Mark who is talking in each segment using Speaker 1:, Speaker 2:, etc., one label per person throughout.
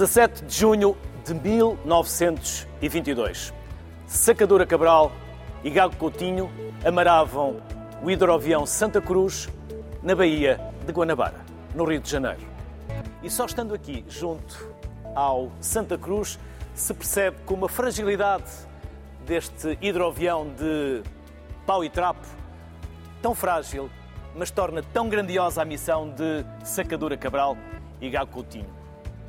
Speaker 1: 17 de junho de 1922. Sacadura Cabral e Gago Coutinho amaravam o hidroavião Santa Cruz na Baía de Guanabara, no Rio de Janeiro. E só estando aqui, junto ao Santa Cruz, se percebe como a fragilidade deste hidroavião de pau e trapo, tão frágil, mas torna tão grandiosa a missão de Sacadura Cabral e Gago Coutinho.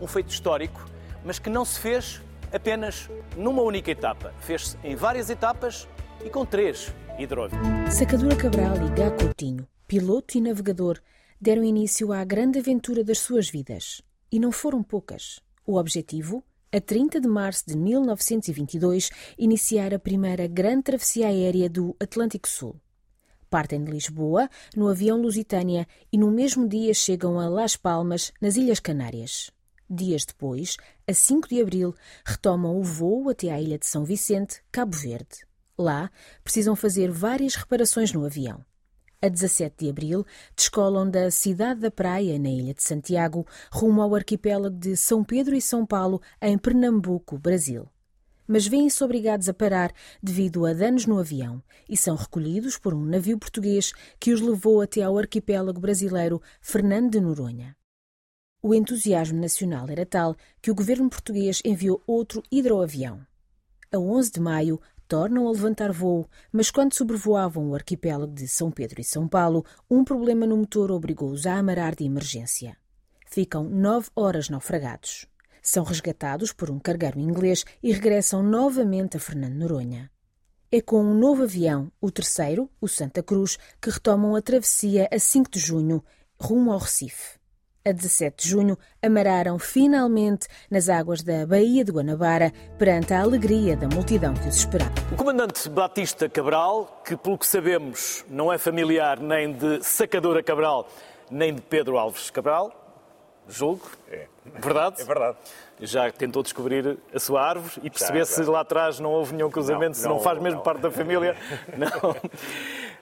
Speaker 1: Um feito histórico, mas que não se fez apenas numa única etapa. Fez-se em várias etapas e com três hidroaviões.
Speaker 2: Sacadura Cabral e Gago Coutinho, piloto e navegador, deram início à grande aventura das suas vidas. E não foram poucas. O objetivo? A 30 de março de 1922, iniciar a primeira grande travessia aérea do Atlântico Sul. Partem de Lisboa, no avião Lusitânia, e no mesmo dia chegam a Las Palmas, nas Ilhas Canárias. Dias depois, a 5 de abril, retomam o voo até à ilha de São Vicente, Cabo Verde. Lá, precisam fazer várias reparações no avião. A 17 de abril, descolam da cidade da Praia, na ilha de Santiago, rumo ao arquipélago de São Pedro e São Paulo, em Pernambuco, Brasil. Mas vêm-se obrigados a parar devido a danos no avião e são recolhidos por um navio português que os levou até ao arquipélago brasileiro Fernando de Noronha. O entusiasmo nacional era tal que o governo português enviou outro hidroavião. A 11 de maio, tornam a levantar voo, mas quando sobrevoavam o arquipélago de São Pedro e São Paulo, um problema no motor obrigou-os a amarar de emergência. Ficam nove horas naufragados. São resgatados por um cargueiro inglês e regressam novamente a Fernando Noronha. É com um novo avião, o terceiro, o Santa Cruz, que retomam a travessia a 5 de junho, rumo ao Recife a 17 de junho, amararam finalmente nas águas da Baía de Guanabara perante a alegria da multidão que os esperava.
Speaker 1: O comandante Batista Cabral, que pelo que sabemos não é familiar nem de Sacadora Cabral, nem de Pedro Alves Cabral, julgo, é verdade?
Speaker 3: É verdade.
Speaker 1: Já tentou descobrir a sua árvore e perceber se lá atrás não houve nenhum cruzamento, não, se não, não faz mesmo não. parte da família. Não.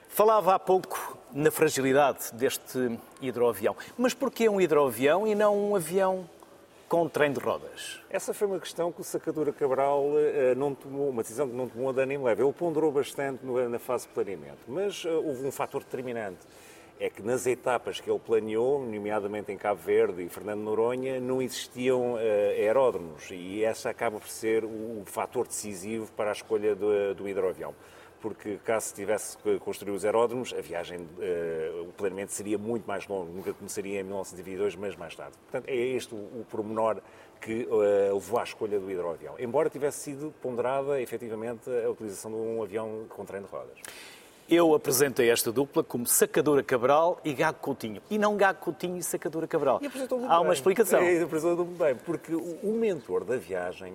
Speaker 1: Falava há pouco na fragilidade deste hidroavião. Mas porquê um hidroavião e não um avião com trem de rodas?
Speaker 3: Essa foi uma questão que o Sacadura Cabral uh, não tomou, uma decisão que não tomou a dano leve. Ele ponderou bastante no, na fase de planeamento, mas uh, houve um fator determinante. É que nas etapas que ele planeou, nomeadamente em Cabo Verde e Fernando Noronha, não existiam uh, aeródromos e essa acaba por ser o, o fator decisivo para a escolha do, do hidroavião porque caso se tivesse que construir os aeródromos, a viagem, uh, o planeamento seria muito mais longo, nunca começaria em 1922, mas mais tarde. Portanto, é este o, o pormenor que uh, levou à escolha do hidroavião, embora tivesse sido ponderada, efetivamente, a utilização de um avião com trem de rodas.
Speaker 1: Eu apresentei esta dupla como Sacadura Cabral e Gago Coutinho. E não Gago Coutinho e Sacadura Cabral.
Speaker 3: E
Speaker 1: Há
Speaker 3: bem.
Speaker 1: uma explicação.
Speaker 3: É, apresentou muito bem, porque o mentor da viagem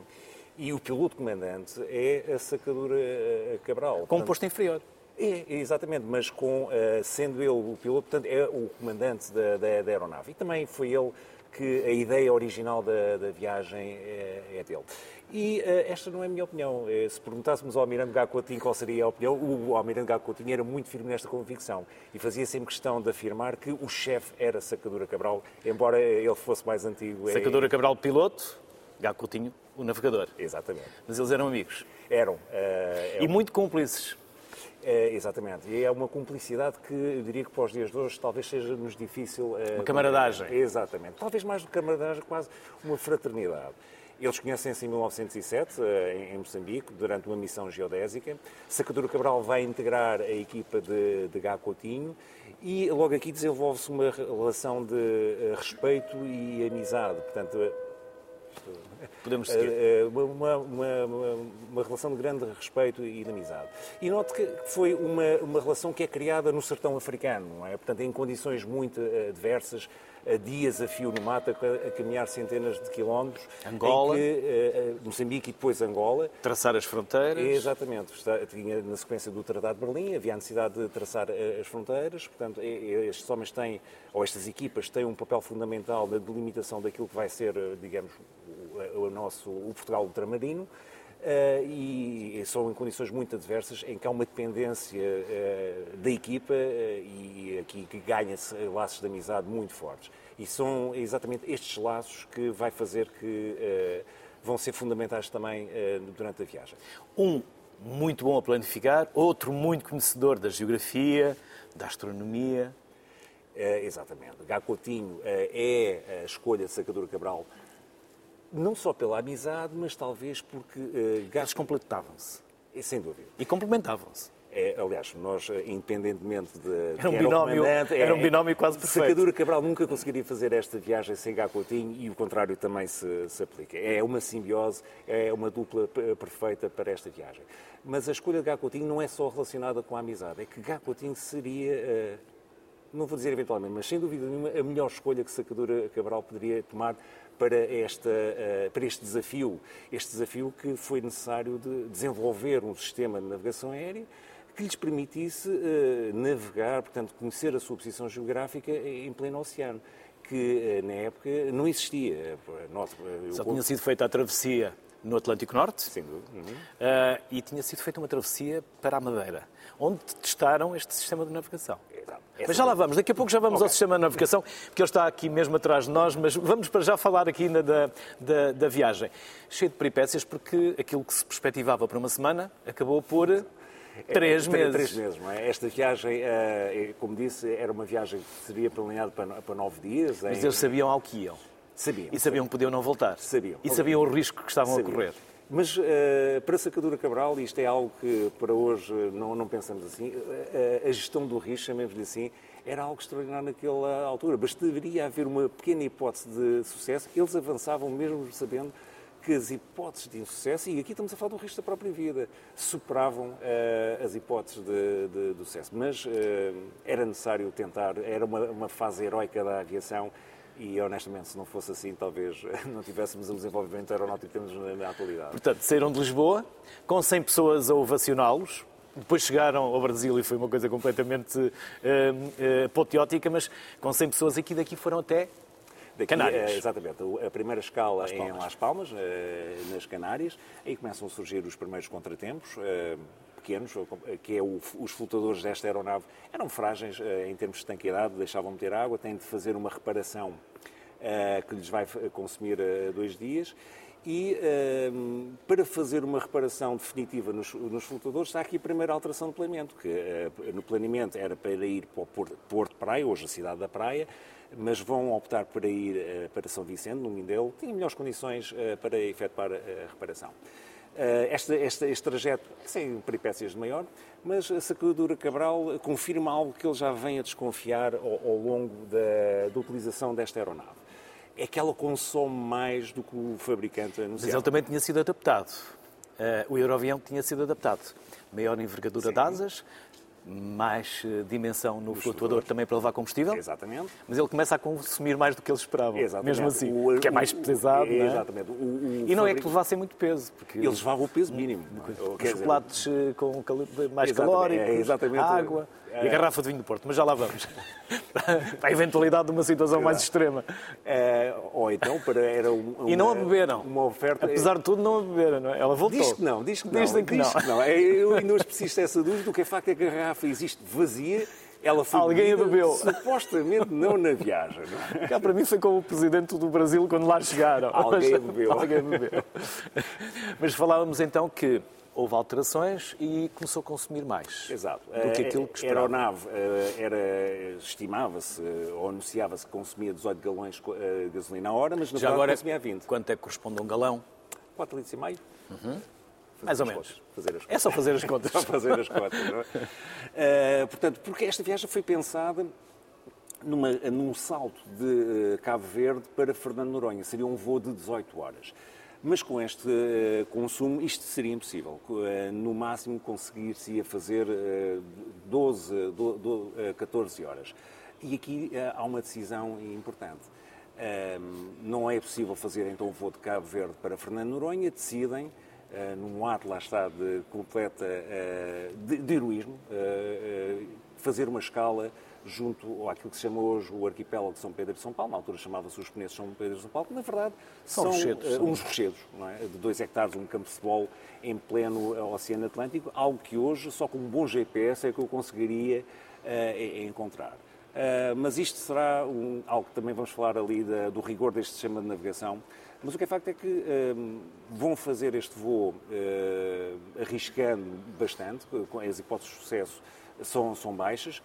Speaker 3: e o piloto comandante é a sacadura eh, Cabral.
Speaker 1: Com um posto inferior.
Speaker 3: É, exatamente, mas com, uh, sendo ele o piloto, portanto, é o comandante da, da, da, aeronave. E também foi ele que a ideia original da, da viagem é, é, dele. E uh, esta não é a minha opinião. Se perguntássemos ao Almirante Gacotinho qual seria a opinião, o Almirante Gacotinho era muito firme nesta convicção e fazia sempre questão de afirmar que o chefe era Sacadura Cabral, embora ele fosse mais antigo.
Speaker 1: Sacadura Cabral piloto, Gacotinho o navegador.
Speaker 3: Exatamente.
Speaker 1: Mas eles eram amigos.
Speaker 3: Eram. Uh,
Speaker 1: e muito cúmplices.
Speaker 3: É, exatamente. E é uma cumplicidade que eu diria que para os dias de hoje talvez seja-nos difícil. Uh,
Speaker 1: uma camaradagem.
Speaker 3: Exatamente. Talvez mais do que camaradagem, quase uma fraternidade. Eles conhecem-se em 1907, em Moçambique, durante uma missão geodésica. Sacadura Cabral vai integrar a equipa de, de Gá Coutinho e logo aqui desenvolve-se uma relação de respeito e amizade. Portanto,
Speaker 1: Podemos seguir. Eh,
Speaker 3: eh, uma, uma, uma, uma, relação de grande respeito e de amizade. E note que foi uma, uma relação que é criada no sertão africano, não é? Portanto, em condições muito adversas, a dias a fio no mato, a, caminhar centenas de quilómetros.
Speaker 1: Angola.
Speaker 3: Que, uh, Moçambique e depois Angola.
Speaker 1: Traçar as fronteiras.
Speaker 3: Exatamente. Tinha na sequência do Tratado de Berlim, havia a necessidade de traçar as fronteiras. Portanto, estes homens têm, ou estas equipas têm um papel fundamental na delimitação daquilo que vai ser, digamos, o, nosso o Portugal ultramarino. Uh, e são em condições muito adversas, em que há uma dependência uh, da equipa uh, e aqui que ganha-se laços de amizade muito fortes. E são exatamente estes laços que vai fazer que vão ser fundamentais também durante a viagem.
Speaker 1: Um muito bom a planificar, outro muito conhecedor da geografia, da astronomia.
Speaker 3: exatamente. Gacotinho é a escolha de Sacadura Cabral não só pela amizade, mas talvez porque... Uh,
Speaker 1: Eles completavam-se.
Speaker 3: Sem dúvida.
Speaker 1: E complementavam-se.
Speaker 3: É, aliás, nós, eh, independentemente de.
Speaker 1: Era um, binómio, era, era um binómio quase perfeito.
Speaker 3: Sacadura Cabral nunca conseguiria fazer esta viagem sem Gacotinho e o contrário também se, se, aplica. É uma simbiose, é uma dupla perfeita para esta viagem. Mas a escolha de Gacotinho não é só relacionada com a amizade, é que Gacotinho seria. Não vou dizer eventualmente, mas sem dúvida nenhuma, a melhor escolha que Sacadura Cabral poderia tomar para, esta, eh, para este desafio. Este desafio que foi necessário de desenvolver um sistema de navegação aérea que lhes permitisse eh, navegar, portanto, conhecer a sua posição geográfica em pleno oceano, que eh, na época não existia.
Speaker 1: Nossa, Só tinha sido feita a travessia no Atlântico Norte.
Speaker 3: Sem dúvida. Uhum.
Speaker 1: Uh, e tinha sido feita uma travessia para a Madeira, onde testaram este sistema de navegação. Mas já lá vamos, daqui a pouco já vamos okay. ao sistema de navegação, porque ele está aqui mesmo atrás de nós, mas vamos para já falar aqui da, da, da viagem. Cheio de peripécias, porque aquilo que se perspectivava para uma semana acabou por é, Três
Speaker 3: é,
Speaker 1: meses.
Speaker 3: Três meses, não é? Esta viagem, eh, como disse, era uma viagem que seria planeada para, para nove dias.
Speaker 1: Mas eles sabiam ao que iam.
Speaker 3: Sabiam.
Speaker 1: E sabiam que podiam não voltar.
Speaker 3: Sabiam.
Speaker 1: E sabiam o risco que estavam sabiam. a correr.
Speaker 3: Mas uh, para Sacadura Cabral, isto é algo que para hoje não, não pensamos assim, uh, a gestão do risco, chamemos-lhe assim, era algo extraordinário naquela altura. Bastaria haver uma pequena hipótese de sucesso, eles avançavam mesmo sabendo que as hipóteses de insucesso, e aqui estamos a falar do risco da própria vida, superavam uh, as hipóteses de, de, de sucesso. Mas uh, era necessário tentar, era uma, uma fase heroica da aviação e honestamente, se não fosse assim, talvez não tivéssemos o desenvolvimento aeronáutico que temos na, atualidade.
Speaker 1: Portanto, saíram de Lisboa, com 100 pessoas a ovacioná-los, depois chegaram ao Brasil e foi uma coisa completamente uh, uh, apoteótica, mas com 100 pessoas aqui daqui foram até Daqui, Canárias.
Speaker 3: É, exatamente. A primeira escala Las em Las Palmas, nas Canárias. Aí começam a surgir os primeiros contratempos pequenos, que é o, os flutuadores desta aeronave, eram frágeis em termos de estanqueidade, deixavam meter água, têm de fazer uma reparação uh, que lhes vai consumir uh, dois dias. E uh, para fazer uma reparação definitiva nos, nos, há aqui a primeira alteração de planeamento, que no planeamento era para ir para o Porto, Praia, hoje a cidade da Praia, mas vão optar para ir para São Vicente, no Mindelo, têm melhores condições para efetuar a reparação. Este, este, este, trajeto sem peripécias de maior, mas a Sacadura Cabral confirma algo que ele já vem a desconfiar ao, ao longo da, da utilização desta aeronave é que ela consome mais do que o fabricante anunciava.
Speaker 1: Mas ele também tinha sido adaptado. Uh, o Euroavião tinha sido adaptado. Maior envergadura Sim. de asas, mais eh, dimensão no flutuador também para levar combustível.
Speaker 3: Exatamente.
Speaker 1: Mas ele começa a consumir mais do que eles esperavam. Exatamente. Mesmo assim, o, que é mais pesado. O, não é?
Speaker 3: Exatamente.
Speaker 1: O, e não é que levassem muito peso. Porque
Speaker 3: eles levavam o peso mínimo.
Speaker 1: Os chocolates dizer... Eh, com mais exatamente. calóricos, é, água. E a garrafa de vinho do Porto, mas já lá vamos. para a eventualidade de uma situação mais extrema.
Speaker 3: É, ou então para era um,
Speaker 1: E não a beberam.
Speaker 3: Uma oferta.
Speaker 1: Apesar de tudo, não a beberam, não é? Ela voltou.
Speaker 3: Diz que não, diz que não.
Speaker 1: Que diz não.
Speaker 3: Que não. É, eu ainda hoje preciso dessa dúvida, o que é facto é que a garrafa existe vazia ela foi
Speaker 1: Alguém a bebeu.
Speaker 3: Supostamente não na viagem. Não
Speaker 1: é? Cá para mim foi como o presidente do Brasil quando lá chegaram.
Speaker 3: Alguém a bebeu.
Speaker 1: Alguém bebeu. Mas falávamos então que houve alterações e começou a consumir mais
Speaker 3: Exato.
Speaker 1: do que aquilo que esperava.
Speaker 3: A aeronave eh, era, estimava-se ou anunciava-se que consumia 18 galões de gasolina a hora, mas na
Speaker 1: Já agora,
Speaker 3: consumia 20.
Speaker 1: Quanto é que corresponde a um galão?
Speaker 3: 4 litros e meio.
Speaker 1: Uhum. Mais ou menos. É só fazer as contas.
Speaker 3: só fazer as contas. é? uh, portanto, porque esta viagem foi pensada numa, num salto de Cabo Verde para Fernando Noronha. Seria um voo de 18 horas. Mas com este uh, consumo isto seria impossível. Uh, no máximo conseguir-se fazer uh, 12, 12, 14 horas. E aqui há uma decisão importante. não é possível fazer então o voo de Cabo Verde para Fernando Noronha, decidem, num ato lá está de completa de, de heroísmo, fazer uma escala junto àquilo que se chama hoje o arquipélago de São Pedro e São Paulo, na altura chamava-se os Penedos São Pedro e São Paulo, que na verdade
Speaker 1: são,
Speaker 3: são
Speaker 1: rochedos,
Speaker 3: uh, uns rochedos, é? de dois hectares, um campo de futebol em pleno Oceano Atlântico, algo que hoje, só com um bom GPS, é que eu conseguiria uh, encontrar. Uh, mas isto será um, algo que também vamos falar ali da, do rigor deste sistema de navegação. Mas o que é facto é que uh, vão fazer este voo uh, arriscando bastante, as hipóteses de sucesso são, são baixas.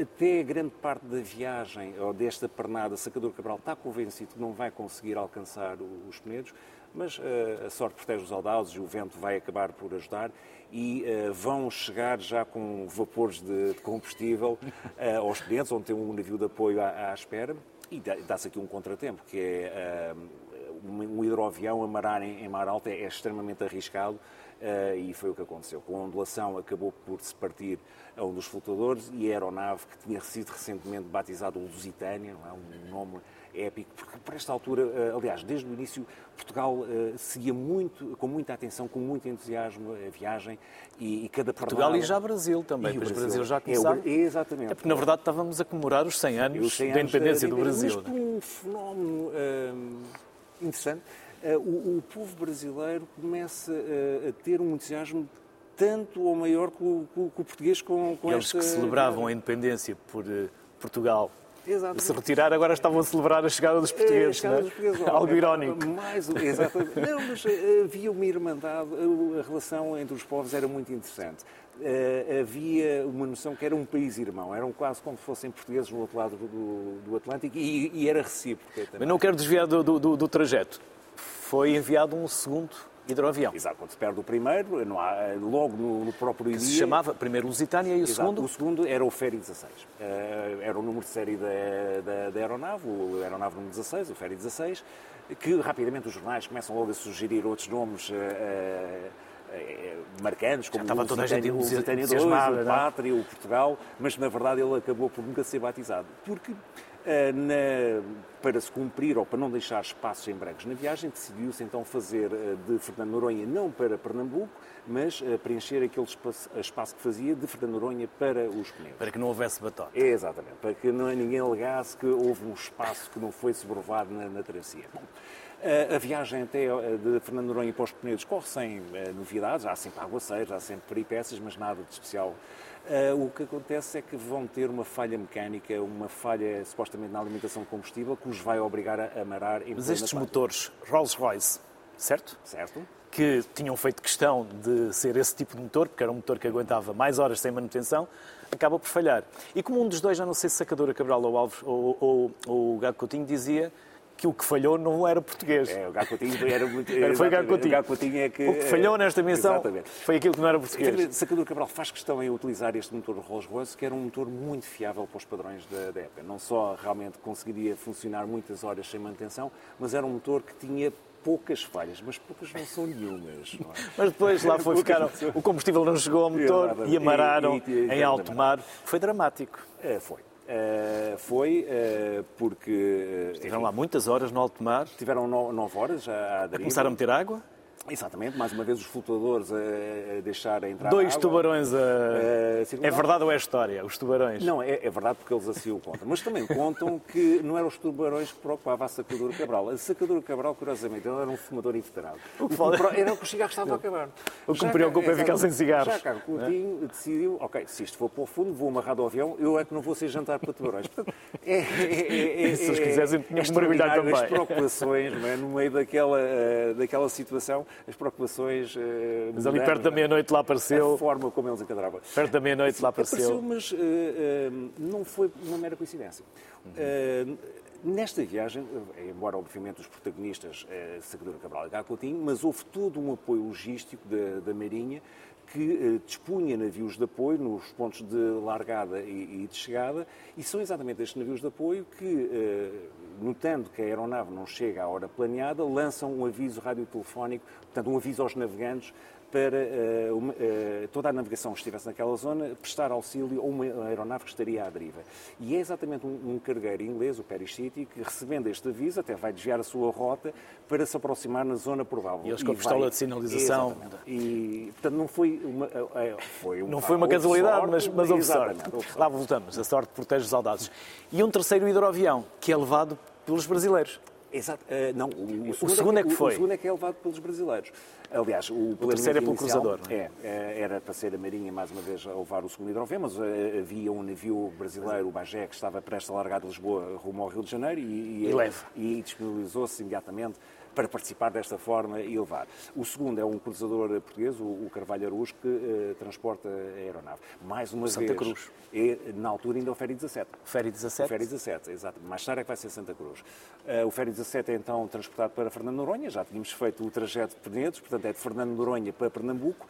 Speaker 3: Até grande parte da viagem, ou desta pernada, Sacador Cabral está convencido que não vai conseguir alcançar os Penedos, mas a sorte protege os audazes e o vento vai acabar por ajudar e uh, vão chegar já com vapores de, de combustível uh, aos clientes, onde tem um navio de apoio à, à espera. E dá-se aqui um contratempo, que é uh, um hidroavião a marar em, em mar alto é, é extremamente arriscado e foi o que aconteceu. Com a ondulação acabou por se partir a um dos flutuadores e a aeronave que tinha sido recentemente batizado Lusitânia, é? um nome épico, porque por esta altura, eh, aliás, desde o início, Portugal eh, seguia muito, com muita atenção, com muito entusiasmo a viagem e, e cada
Speaker 1: Portugal e já Brasil também, pois Brasil, Brasil já começava.
Speaker 3: É, exatamente.
Speaker 1: É porque, na verdade, estávamos a comemorar os 100 anos, 100 anos da independência do Brasil.
Speaker 3: Mas um fenómeno interessante, uh, o, o, povo brasileiro começa a ter um entusiasmo tanto ou maior que o, que o português com, com
Speaker 1: Eles
Speaker 3: esta...
Speaker 1: que celebravam a independência por uh, Portugal Exatamente. se retirar, agora estavam a celebrar a chegada dos portugueses. É, chegada dos portugueses Algo irónico.
Speaker 3: Mais, exatamente. Não, mas havia uma irmandade, a relação entre os povos era muito interessante. Havia uma noção que era um país irmão, eram quase como se fossem portugueses no outro lado do, do Atlântico e, e, era recíproco.
Speaker 1: Mas não quero desviar do, do, do trajeto. Foi enviado um segundo hidroavião.
Speaker 3: Exato, quando se perde o primeiro, não há, logo no, no próprio
Speaker 1: que
Speaker 3: dia...
Speaker 1: se chamava primeiro Lusitânia e o
Speaker 3: Exato,
Speaker 1: segundo?
Speaker 3: O segundo era o Ferry 16. Uh, era o número de série da, da, da aeronave, o aeronave número 16, o Ferry 16, que rapidamente os jornais começam logo a sugerir outros nomes... Uh, uh, marcantes, como
Speaker 1: estava
Speaker 3: o
Speaker 1: toda a gente
Speaker 3: o Lusitânia 2, o é? Pátria, o Portugal, mas na verdade ele acabou por nunca ser batizado. Porque eh, na, para se cumprir ou para não deixar espaços em brancos na viagem, decidiu-se então fazer eh, de Fernando Noronha não para Pernambuco, mas eh, preencher aquele espaço, espaço, que fazia de Fernando Noronha para os Peneus.
Speaker 1: Para que não houvesse batota.
Speaker 3: exatamente, para que não, ninguém alegasse que houve um espaço que não foi sobrevado na, na travessia. Bom, a viagem até de Fernando Noronha para os Penedos corre sem novidades, há sempre aguaceiros, há sempre peripécias, mas nada de especial Uh, o que acontece é que vão ter uma falha mecânica, uma falha supostamente na alimentação de combustível que os vai obrigar a amarar em
Speaker 1: Mas estes motores Rolls-Royce, certo?
Speaker 3: Certo.
Speaker 1: Que tinham feito questão de ser esse tipo de motor, porque era um motor que aguentava mais horas sem manutenção, acaba por falhar. E como um dos dois, já não sei se Sacadora Cabral ou Alves ou, ou, ou o Gago Coutinho, dizia que o que falhou não era português.
Speaker 3: É, o Gacotinho era muito...
Speaker 1: foi o Gacotinho.
Speaker 3: O,
Speaker 1: é que, o que falhou nesta missão exatamente. foi aquilo que não era português.
Speaker 3: Sacador Cabral faz questão em utilizar este motor Rolls-Royce, que era um motor muito fiável para os padrões da, da época. Não só realmente conseguiria funcionar muitas horas sem manutenção, mas era um motor que tinha poucas falhas, mas poucas não são nenhumas. Não é?
Speaker 1: mas depois lá foi ficar, o combustível não chegou ao motor e amararam e, e, em alto mar. Foi dramático.
Speaker 3: É, foi. Uh, foi uh, porque.
Speaker 1: Uh, Estiveram lá muitas horas no alto mar.
Speaker 3: Tiveram no, nove horas a, a,
Speaker 1: a começar a meter água?
Speaker 3: Exatamente, mais uma vez os flutuadores a, a deixar entrar
Speaker 1: Dois
Speaker 3: água.
Speaker 1: tubarões a... Uh, é verdade ou é história? Os tubarões?
Speaker 3: Não, é, é verdade porque eles assim o contam. Mas também contam que não eram os tubarões que preocupava a sacadura Cabral. A sacadura Cabral, curiosamente, ele era um fumador inveterado. O que fala... Era o que os cigarros estavam a acabar.
Speaker 1: O que me preocupa é ficar sem cigarros.
Speaker 3: Já Carlos Coutinho é? decidiu, ok, se isto for para o fundo, vou amarrado ao avião, eu é que não vou ser jantar para tubarões. Portanto, é,
Speaker 1: é, é, se os quisessem, tinham que mergulhar também.
Speaker 3: As preocupações, não é? no meio daquela, uh, daquela situação, as preocupações. Uh,
Speaker 1: mas ali perto da meia-noite lá apareceu.
Speaker 3: A forma como eles encadravam.
Speaker 1: Perto da meia-noite lá apareceu.
Speaker 3: apareceu mas uh, uh, não foi uma mera coincidência. Uhum. Nesta viagem, embora obviamente os protagonistas eh, Sacadura Cabral e Coutinho, mas houve todo um apoio logístico da, da Marinha que eh, dispunha navios de apoio nos pontos de largada e, de chegada, e são exatamente estes navios de apoio que, eh, notando que a aeronave não chega à hora planeada, lançam um aviso radiotelefónico, portanto, um aviso aos navegantes para uh, uma, uh, toda a navegação que estivesse naquela zona prestar auxílio a uma aeronave que estaria à deriva. E é exatamente um, um cargueiro inglês, o Perry City, que recebendo este aviso até vai desviar a sua rota para se aproximar na zona provável.
Speaker 1: E eles com a pistola vai... de sinalização.
Speaker 3: Exatamente. E, portanto, não foi uma, é, foi um
Speaker 1: Não foi uma casualidade,
Speaker 3: sorte,
Speaker 1: mas, mas houve sorte.
Speaker 3: houve sorte.
Speaker 1: Lá voltamos, a sorte protege os audazes. E um terceiro hidroavião, que é levado pelos brasileiros.
Speaker 3: Exato. Eh, não, o,
Speaker 1: O segundo é que foi.
Speaker 3: O segundo é que é levado pelos brasileiros. Aliás, o,
Speaker 1: terceiro é pelo cruzador, é?
Speaker 3: É, eh, era para ser a Marinha, mais uma vez, a levar o segundo hidroavião, mas eh, havia um navio brasileiro, o Bagé, que estava prestes a largar de Lisboa rumo ao Rio de Janeiro e,
Speaker 1: E leva.
Speaker 3: e disponibilizou-se imediatamente para participar desta forma e levar. O segundo é um cruzador português, o, o Carvalho Aruz, que eh, transporta a aeronave. Mais uma
Speaker 1: Santa
Speaker 3: vez,
Speaker 1: Cruz.
Speaker 3: é, na altura ainda é o Ferry 17.
Speaker 1: Ferry
Speaker 3: O
Speaker 1: 17.
Speaker 3: Ferry 17, exato. Mais tarde é que vai ser Santa Cruz. Eh, o Ferry 17 é então transportado para Fernando Noronha, já tínhamos feito o trajeto de Penedos, portanto é de Fernando Noronha para Pernambuco.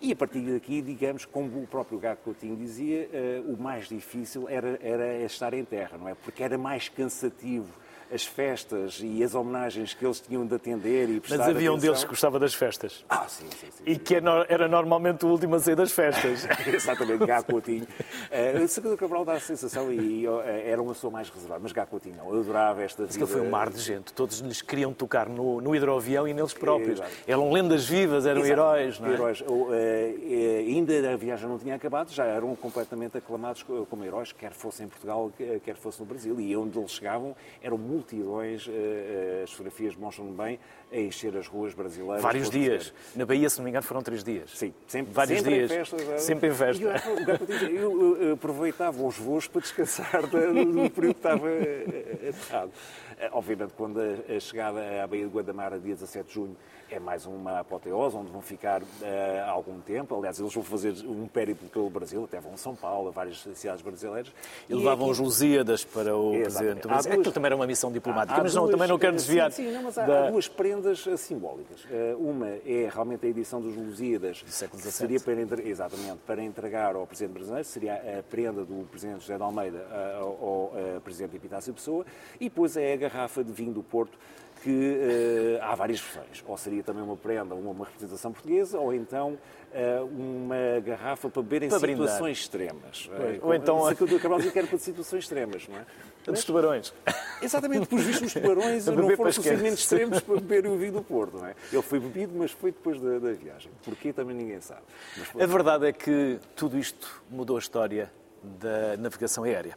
Speaker 3: E a partir daqui, digamos, como o próprio Gago Coutinho dizia, eh, o mais difícil era, era estar em terra, não é? Porque era mais cansativo as festas e as homenagens que eles tinham de atender e
Speaker 1: Mas
Speaker 3: prestar
Speaker 1: havia um
Speaker 3: atenção.
Speaker 1: deles que gostava das festas.
Speaker 3: Ah, sim, sim, sim.
Speaker 1: E que era era normalmente o último a sair das festas.
Speaker 3: Exatamente, Gá Coutinho. Uh, Sacador Cabral dá a sensação, e eu, eh, era uma pessoa mais reservada, mas Gá Coutinho não, eu adorava esta vida.
Speaker 1: que ele foi um mar de gente. Todos lhes queriam tocar no, no hidroavião e neles próprios.
Speaker 3: Exato.
Speaker 1: Eram lendas vivas, eram
Speaker 3: Exato,
Speaker 1: heróis, não é?
Speaker 3: Heróis. Eh, eh, ainda a viagem não tinha acabado, já eram completamente aclamados co- como heróis, quer fosse em Portugal, que- quer fosse no Brasil. E onde eles chegavam eram multidões, eh, eh, as fotografias mostram bem, a encher as ruas brasileiras.
Speaker 1: Vários dias. Na Bahia, se não me engano, foram três dias.
Speaker 3: Sim, sempre,
Speaker 1: Vários
Speaker 3: sempre
Speaker 1: dias.
Speaker 3: Em festas, é.
Speaker 1: Sempre em festa.
Speaker 3: Eu, eu, eu aproveitava os voos para descansar do, do período que estava eh, aterrado. Eh, Obviamente, quando a, a chegada à Baía de Guadamara, dia 17 de junho, é mais uma apoteose, onde vão ficar eh, algum tempo. Aliás, eles vão fazer um périplo pelo Brasil, até vão a São Paulo, a várias cidades brasileiras.
Speaker 1: E
Speaker 3: é
Speaker 1: levavam os
Speaker 3: aqui-
Speaker 1: Lusíadas para o
Speaker 3: Exatamente.
Speaker 1: Presidente do Brasil. É que também era uma missão diplomática,
Speaker 3: Há
Speaker 1: mas não,
Speaker 3: duas-
Speaker 1: também não quero desviar.
Speaker 3: Sim, sim, não, mas há,
Speaker 1: da-
Speaker 3: há duas prendas eh, simbólicas. Eh, Uma é realmente a edição dos Lusíadas,
Speaker 1: século
Speaker 3: que seria para, entre- exatamente, para entregar ao Presidente brasileiro, seria a prenda do Presidente José de Almeida eh, ao, ao, eh, Presidente Epitácio Pessoa, e depois é a garrafa de vinho do Porto, que eh, há várias versões. Ou seria também uma prenda, uma, uma representação portuguesa, ou então eh, uma garrafa para beber em
Speaker 1: Para brindar.
Speaker 3: situações extremas.
Speaker 1: Pois,
Speaker 3: Eh,
Speaker 1: ou então-
Speaker 3: como- Sacadura Cabral dizia que era para situações extremas, não é?
Speaker 1: dos tubarões.
Speaker 3: Exatamente, por visto os tubarões não foram suficientemente extremos para beber o vinho do Porto, não é? Ele foi bebido, mas foi depois da, da viagem. Porquê também ninguém sabe. Foi-
Speaker 1: A verdade é que tudo isto mudou a história da navegação aérea.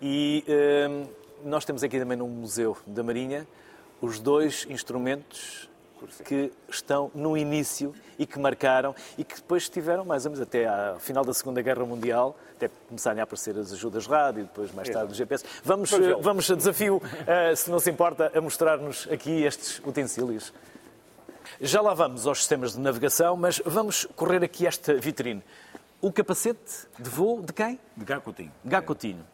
Speaker 1: E hum, nós temos aqui também no Museu da Marinha os dois instrumentos que estão no início e que marcaram e que depois estiveram mais ou menos até ao final da Segunda Guerra Mundial, até começarem a aparecer as ajudas rádio, depois mais tarde o GPS. Vamos,
Speaker 3: Vamos
Speaker 1: eh, vamos a desafio, eh, se não se importa, a mostrar-nos aqui estes utensílios. Já lá vamos aos sistemas de navegação, mas vamos correr aqui esta vitrine. O capacete de voo de quem?
Speaker 3: De Gá Coutinho.
Speaker 1: Gacotinho.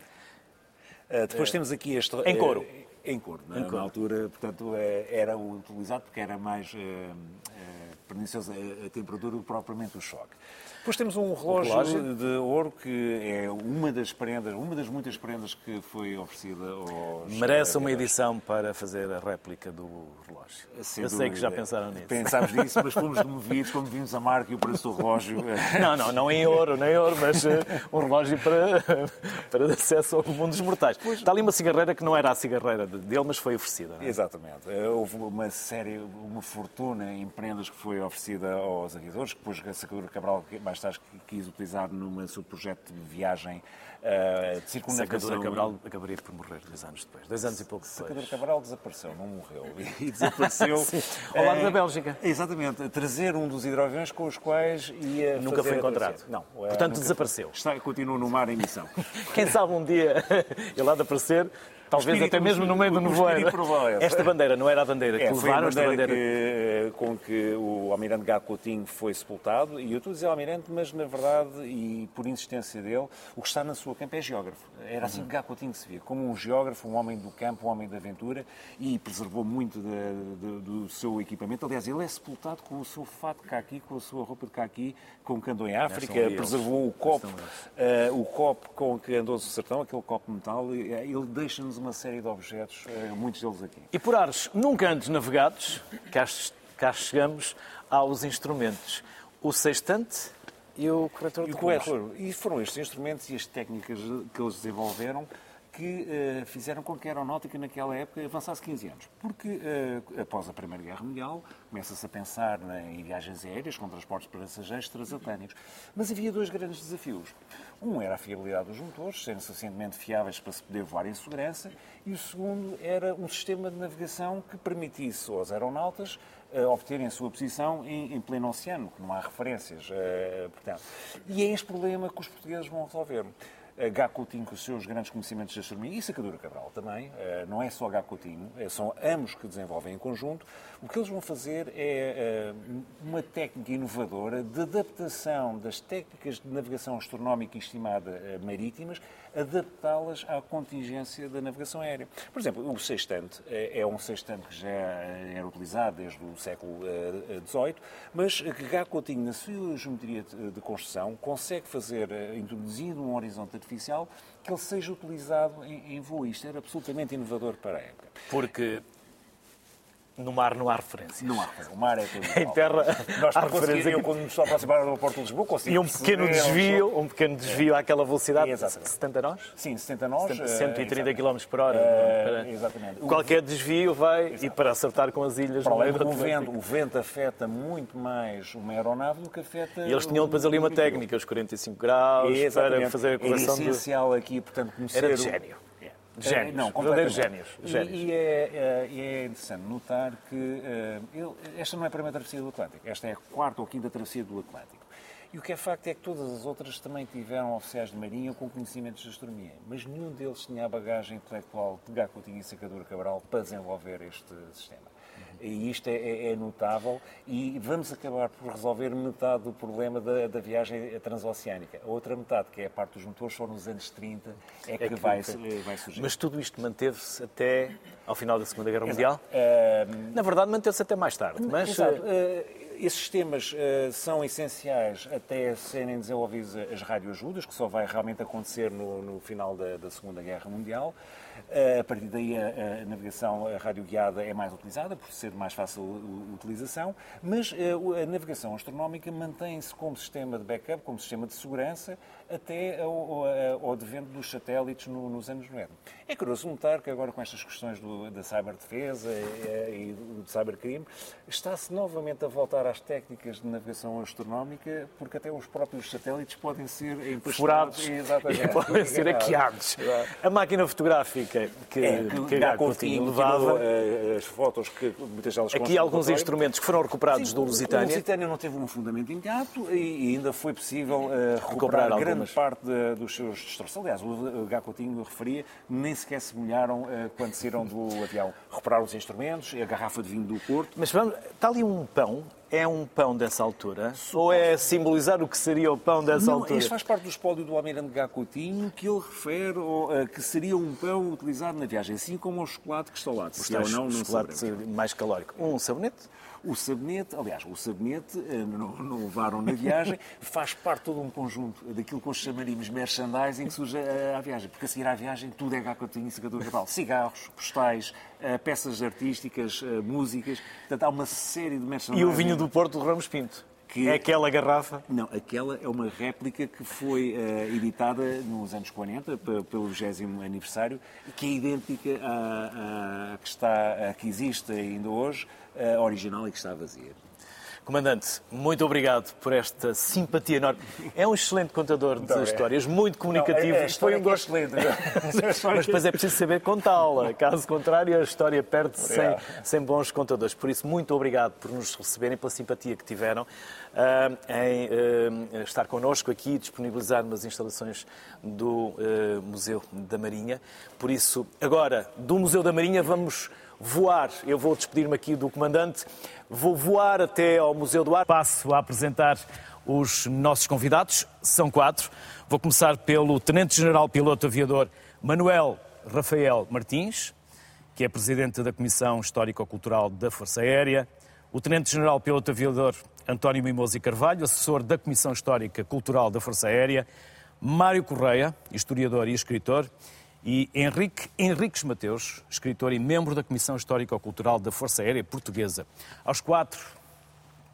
Speaker 3: Uh, depois temos aqui este...
Speaker 1: Em couro.
Speaker 3: Em couro. Na,
Speaker 1: Em couro.
Speaker 3: na altura, portanto, eh, era o utilizado porque era mais eh, eh, pernicioso a, a temperatura do que propriamente o choque. Depois temos um relógio,
Speaker 1: relógio.
Speaker 3: de ouro que é uma das prendas, uma das muitas prendas que foi oferecida aos...
Speaker 1: Merece uma edição para fazer a réplica do relógio.
Speaker 3: sem
Speaker 1: Eu sei que já
Speaker 3: dúvida.
Speaker 1: pensaram nisso.
Speaker 3: Pensámos nisso, mas fomos comovidos quando vimos a marca e o preço do relógio.
Speaker 1: Não, não, não em ouro, nem ouro, mas eh, um relógio para, para acesso ao mundo dos mortais. Está ali uma cigarreira que não era a cigarreira de- dele, mas foi oferecida. não é?
Speaker 3: Exatamente. Eh, Houve uma série, uma fortuna em prendas que foi oferecida aos aviadores, que depois a Sacadura Cabral mais tarde quis utilizar num seu projeto de viagem eh, de circunnavegação.
Speaker 1: Sacadura Cabral acabaria por morrer dois anos depois. Dois anos e pouco
Speaker 3: Sacadura
Speaker 1: depois.
Speaker 3: Cabral desapareceu, não morreu. E desapareceu.
Speaker 1: Ao lado
Speaker 3: eh,
Speaker 1: da Bélgica.
Speaker 3: Exatamente. a Trazer um dos hidroaviões com os quais ia.
Speaker 1: Nunca foi encontrado.
Speaker 3: Não. eh,
Speaker 1: Portanto,
Speaker 3: nunca
Speaker 1: desapareceu.
Speaker 3: foi. Está, continua no mar em missão.
Speaker 1: Quem sabe um dia ele há de aparecer, talvez até mesmo no meio do nevoeiro.
Speaker 3: provável.
Speaker 1: Esta bandeira não era a bandeira que
Speaker 3: É,
Speaker 1: levaram, esta
Speaker 3: bandeira que, com que o Almirante Gá Coutinho foi sepultado, e eu estou a dizer Almirante, mas na verdade, e por insistência dele, o que está na sua campo é geógrafo. Era assim que Gá Coutinho se via, como um geógrafo, um homem do campo, um homem da aventura, e preservou muito de- de- do seu equipamento. Aliás, ele é sepultado com o seu fato de caqui, com a sua roupa de caqui, com que andou em África, preservou o copo, eh, o copo com que andou no sertão, aquele copo metal, ele deixa-nos uma série de objetos, eh, muitos deles aqui.
Speaker 1: E por ares nunca antes navegados, cá, cá chegamos aos instrumentos. O sextante e o corretor
Speaker 3: E
Speaker 1: de rumos.
Speaker 3: corretor. E foram estes instrumentos e as técnicas que eles desenvolveram que uh, fizeram com que a aeronáutica naquela época avançasse 15 anos. Porque uh, após a Primeira Guerra Mundial começa-se a pensar em viagens aéreas com transportes para passageiros transatlânticos. Mas havia dois grandes desafios. Um era a fiabilidade dos motores, serem suficientemente fiáveis para se poder voar em segurança, e o segundo era um sistema de navegação que permitisse aos aeronautas uh, obterem a sua posição em, em, pleno oceano, que não há referências. portanto. E é este problema que os portugueses vão resolver. Gá Coutinho com os seus grandes conhecimentos de astronomia e Sacadura Cabral também, eh, não é só Gá Coutinho, eh, são ambos que desenvolvem em conjunto. O que eles vão fazer é eh, uma técnica inovadora de adaptação das técnicas de navegação astronómica e estimada marítimas adaptá-las à contingência da navegação aérea. Por exemplo, o sextante é, é um sextante que já era utilizado desde o século XVIII, mas que Gá na sua geometria de construção, consegue fazer, introduzindo um horizonte artificial, que ele seja utilizado em, em voo. Isto era absolutamente inovador para a época.
Speaker 1: Porque no mar não há referências.
Speaker 3: Não há referências. O mar é tudo
Speaker 1: Em terra,
Speaker 3: Nós,
Speaker 1: há referências.
Speaker 3: Eu, quando nos aproximar do aeroporto de Lisboa,
Speaker 1: E um pequeno desvio, um pequeno desvio
Speaker 3: é.
Speaker 1: àquela velocidade,
Speaker 3: Exatamente.
Speaker 1: 70 nós?
Speaker 3: Sim, 70 nós.
Speaker 1: 130 km por hora.
Speaker 3: Uh, exatamente.
Speaker 1: Qualquer desvio vai, Exato. e para acertar com as ilhas...
Speaker 3: Para além do vento, o vento afeta muito mais uma aeronave do que afeta...
Speaker 1: E eles tinham depois ali uma técnica, os 45 graus,
Speaker 3: exatamente.
Speaker 1: para fazer a correção...
Speaker 3: Era essencial aqui, portanto, conhecer...
Speaker 1: Era de gênio. Génios, não, verdadeiros génios.
Speaker 3: E, e, é, e, é, interessante notar que uh, esta não é a primeira travessia do Atlântico, esta é a quarta ou quinta travessia do Atlântico. E o que é facto é que todas as outras também tiveram oficiais de marinha com conhecimentos de astronomia, mas nenhum deles tinha a bagagem intelectual de Gacotinho e Sacadura Cabral para desenvolver este sistema. E isto é, é, é, notável e vamos acabar por resolver metade do problema da, da, viagem transoceânica. A outra metade, que é a parte dos motores, só nos anos 30 é, é que, que, vai, vai surgir.
Speaker 1: Mas tudo isto manteve-se até ao final da Segunda Guerra Mundial? Uh, Na verdade, manteve-se até mais tarde. Mas,
Speaker 3: Exato. Uh, esses sistemas uh, são essenciais até serem desenvolvidas as radioajudas, que só vai realmente acontecer no, no final da, da Segunda Guerra Mundial. A partir daí a, a navegação radioguiada é mais utilizada, por ser mais fácil utilização, mas a navegação astronómica mantém-se como sistema de backup, como sistema de segurança, até ao, ao advento dos satélites no, nos anos 90. É curioso notar que agora com estas questões do, da cyberdefesa e, e do cybercrime, está-se novamente a voltar às técnicas de navegação astronómica, porque até os próprios satélites podem ser
Speaker 1: furados. E podem ser hackeados. A máquina fotográfica que,
Speaker 3: é, que, que Coutinho levava, eh, as fotos que muitas delas
Speaker 1: Aqui alguns instrumentos que foram recuperados
Speaker 3: Sim,
Speaker 1: do Lusitânia. O
Speaker 3: Lusitânia não teve um fundamento imediato e ainda foi possível uh, recuperar, recuperar grande parte de, dos seus destroços. Aliás, o Gacotinho referia, nem sequer se molharam uh, quando saíram do avião. Recuperaram os instrumentos, a garrafa de vinho do Porto.
Speaker 1: Mas vamos, está ali um pão é um pão dessa altura? Ou é simbolizar o que seria o pão dessa
Speaker 3: não,
Speaker 1: altura?
Speaker 3: Isto faz parte do espólio do Almirante Gacotinho que ele refere uh, que seria um pão utilizado na viagem, assim como o chocolate que está lá.
Speaker 1: Se é ou não, não chocolate mais calórico. Um sabonete?
Speaker 3: O sabonete, aliás, o sabonete uh, não, não levaram na viagem, faz parte de todo um conjunto daquilo que nós chamaríamos merchandising que surge a, a viagem. Porque a seguir à viagem tudo é Gacotinho Secador Cabral. Cigarros, postais, uh, peças artísticas, músicas. Portanto, há uma série de merchandising.
Speaker 1: E o vinho do Porto de Ramos Pinto. Que é aquela garrafa?
Speaker 3: Não, aquela é uma réplica que foi uh, editada nos anos 40, pelo 20 aniversário, que é idêntica à, à, que, está, à que existe ainda hoje, a original e que está vazia.
Speaker 1: Comandante, muito obrigado por esta simpatia enorme. É um excelente contador de histórias, muito comunicativo. Não,
Speaker 3: é, é, Foi um gosto lindo.
Speaker 1: Mas depois é preciso saber contá-la. Caso contrário, a história perde-se sem, sem, bons contadores. Por isso, muito obrigado por nos receberem, pela simpatia que tiveram uh, em uh, estar connosco aqui e disponibilizar umas instalações do uh, Museu da Marinha. Por isso, agora, do Museu da Marinha, vamos voar. Eu vou despedir-me aqui do comandante. Vou voar até ao Museu do Ar. Passo a apresentar os nossos convidados. São quatro. Vou começar pelo Tenente-General Piloto Aviador Manuel Rafael Martins, que é Presidente da Comissão Histórico-Cultural da Força Aérea. O Tenente-General Piloto Aviador António Mimoso e Carvalho, assessor da Comissão Histórica Cultural da Força Aérea. Mário Correia, historiador e escritor e Henrique Henriques Mateus, escritor e membro da Comissão Histórico-Cultural da Força Aérea Portuguesa. Aos quatro,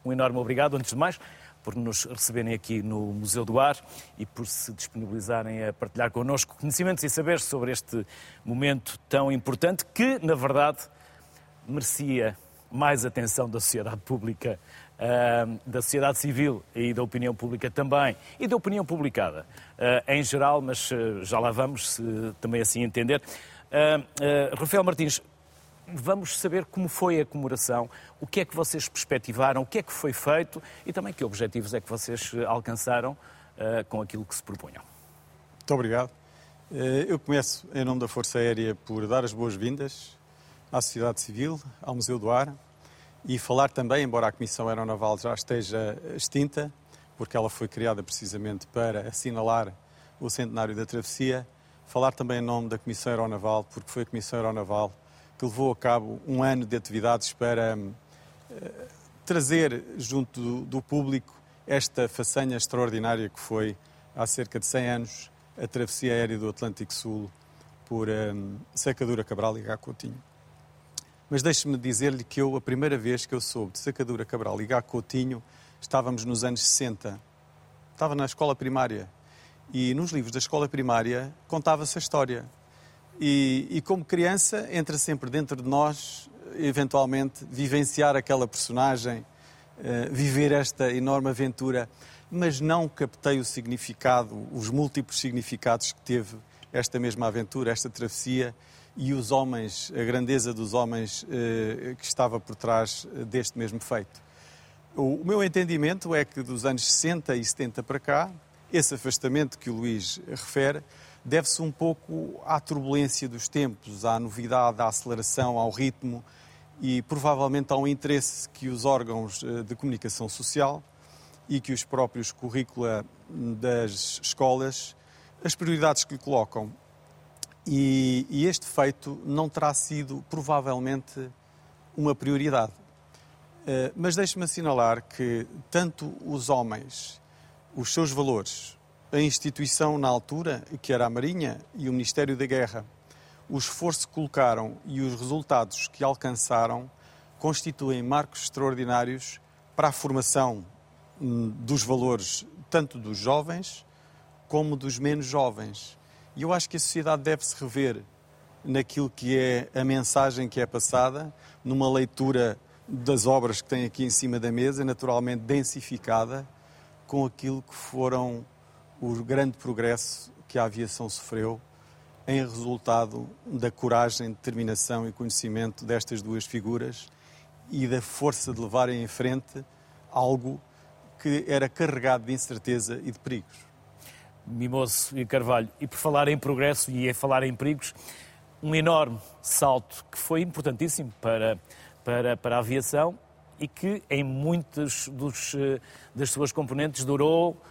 Speaker 1: um enorme obrigado. Antes de mais, por nos receberem aqui no Museu do Ar e por se disponibilizarem a partilhar connosco conhecimentos e saberes sobre este momento tão importante que, na verdade, merecia mais atenção da sociedade pública, uh, da sociedade civil e da opinião pública também, e da opinião publicada uh, em geral, mas uh, já lá vamos, se também assim entender. Rafael Martins, vamos saber como foi a comemoração, o que é que vocês perspectivaram, o que é que foi feito e também que objetivos é que vocês eh, alcançaram com aquilo que se propunham.
Speaker 4: Muito obrigado. Eh, eu começo, em nome da Força Aérea, por dar as boas-vindas à sociedade civil, ao Museu do Ar e falar também, embora a Comissão Aeronaval já esteja extinta, porque ela foi criada precisamente para assinalar o centenário da travessia, falar também em nome da Comissão Aeronaval, porque foi a Comissão Aeronaval que levou a cabo um ano de atividades para uh, trazer junto do, público esta façanha extraordinária que foi, há cerca de 100 anos, a travessia aérea do Atlântico Sul por um, Sacadura Cabral e Gá Coutinho. Mas deixe-me dizer-lhe que eu, a primeira vez que eu soube de Sacadura Cabral e Coutinho, estávamos nos anos 60. Estava na escola primária. E nos livros da escola primária contava-se a história. E, e, como criança, entra sempre dentro de nós, eventualmente, vivenciar aquela personagem, uh, viver esta enorme aventura, mas não captei o significado, os múltiplos significados que teve esta mesma aventura, esta travessia e os homens, a grandeza dos homens uh, que estava por trás deste mesmo feito. O, o meu entendimento é que dos anos 60 e 70 para cá, esse afastamento que o Luís refere, deve-se um pouco à turbulência dos tempos, à novidade, à aceleração, ao ritmo e provavelmente ao interesse que os órgãos eh, de comunicação social e que os próprios currícula das escolas, as prioridades que lhe colocam. E, e este feito não terá sido provavelmente uma prioridade. Eh, mas deixe-me assinalar que tanto os homens, os seus valores, a instituição na altura, que era a Marinha e o Ministério da Guerra, o esforço que colocaram e os resultados que alcançaram constituem marcos extraordinários para a formação hum, dos valores tanto dos jovens como dos menos jovens. E eu acho que a sociedade deve se rever naquilo que é a mensagem que é passada, numa leitura das obras que tem aqui em cima da mesa, naturalmente densificada, com aquilo que foram o grande progresso que a aviação sofreu em resultado da coragem, determinação e conhecimento destas duas figuras e da força de levarem em frente algo que era carregado de incerteza e de perigos.
Speaker 1: Mimoso e Carvalho, e por falar em progresso e em falar em perigos, um enorme salto que foi importantíssimo para, para, para a aviação e que em muitas dos, eh, das suas componentes durou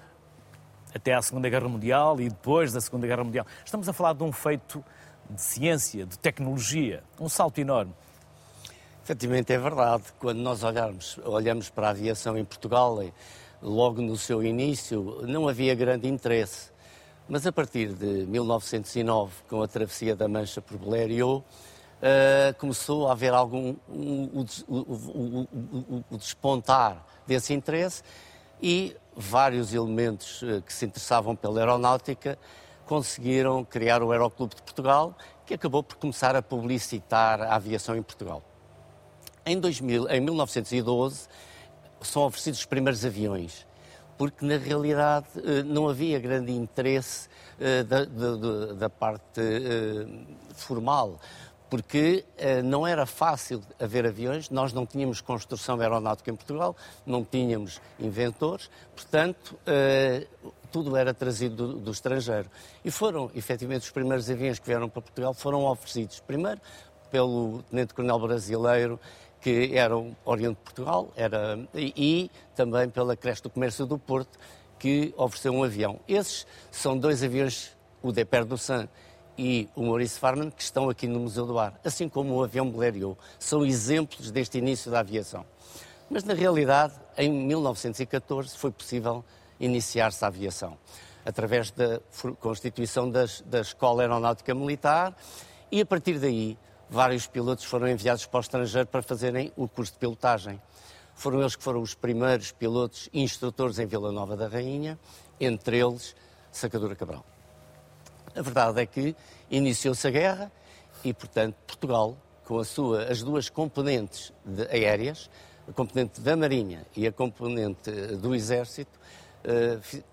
Speaker 1: até à Segunda Guerra Mundial e depois da Segunda Guerra Mundial. Estamos a falar de um feito de ciência, de tecnologia, um salto enorme.
Speaker 5: Efetivamente é verdade. Quando nós olharmos, olhamos para a aviação em Portugal, logo no seu início, não havia grande interesse. Mas a partir de 1909, com a travessia da Mancha por Blériot, uh, começou a haver algum um, despontar desse interesse e vários elementos eh, que se interessavam pela aeronáutica conseguiram criar o Aeroclube de Portugal, que acabou por começar a publicitar a aviação em Portugal. Em, 2000, em 1912 são oferecidos os primeiros aviões, porque na realidade eh, não havia grande interesse eh, da, da, da parte formal porque não era fácil haver aviões, nós não tínhamos construção aeronáutica em Portugal, não tínhamos inventores, portanto, tudo era trazido do, do, estrangeiro. E foram, efetivamente, os primeiros aviões que vieram para Portugal foram oferecidos, primeiro, pelo tenente-coronel brasileiro, que era oriente de Portugal, era, e, também pela Creche do Comércio do Porto, que ofereceu um avião. Esses são dois aviões, o Deper do San e o Maurice Farman, que estão aqui no Museu do Ar, assim como o avião Blériot. São exemplos deste início da aviação. Mas, na realidade, em 1914 foi possível iniciar-se a aviação, através da constituição das, da Escola Aeronáutica Militar, e a partir daí vários pilotos foram enviados para o estrangeiro para fazerem o curso de pilotagem. Foram eles que foram os primeiros pilotos instrutores em Vila Nova da Rainha, entre eles Sacadura Cabral. A verdade é que iniciou-se a guerra e, portanto, Portugal, com sua, as duas componentes aéreas, a componente da Marinha e a componente do Exército,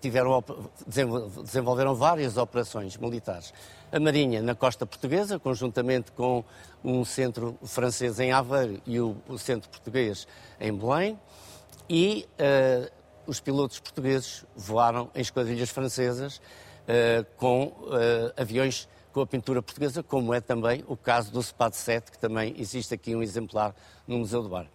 Speaker 5: tiveram, desenvolveram várias operações militares. A Marinha na costa portuguesa, conjuntamente com um centro francês em Aveiro e o, centro português em Belém, e uh, os pilotos portugueses voaram em esquadrilhas francesas uh, com uh, aviões com a pintura portuguesa, como é também o caso do SPAD 7, que também existe aqui um exemplar no Museu do Bar.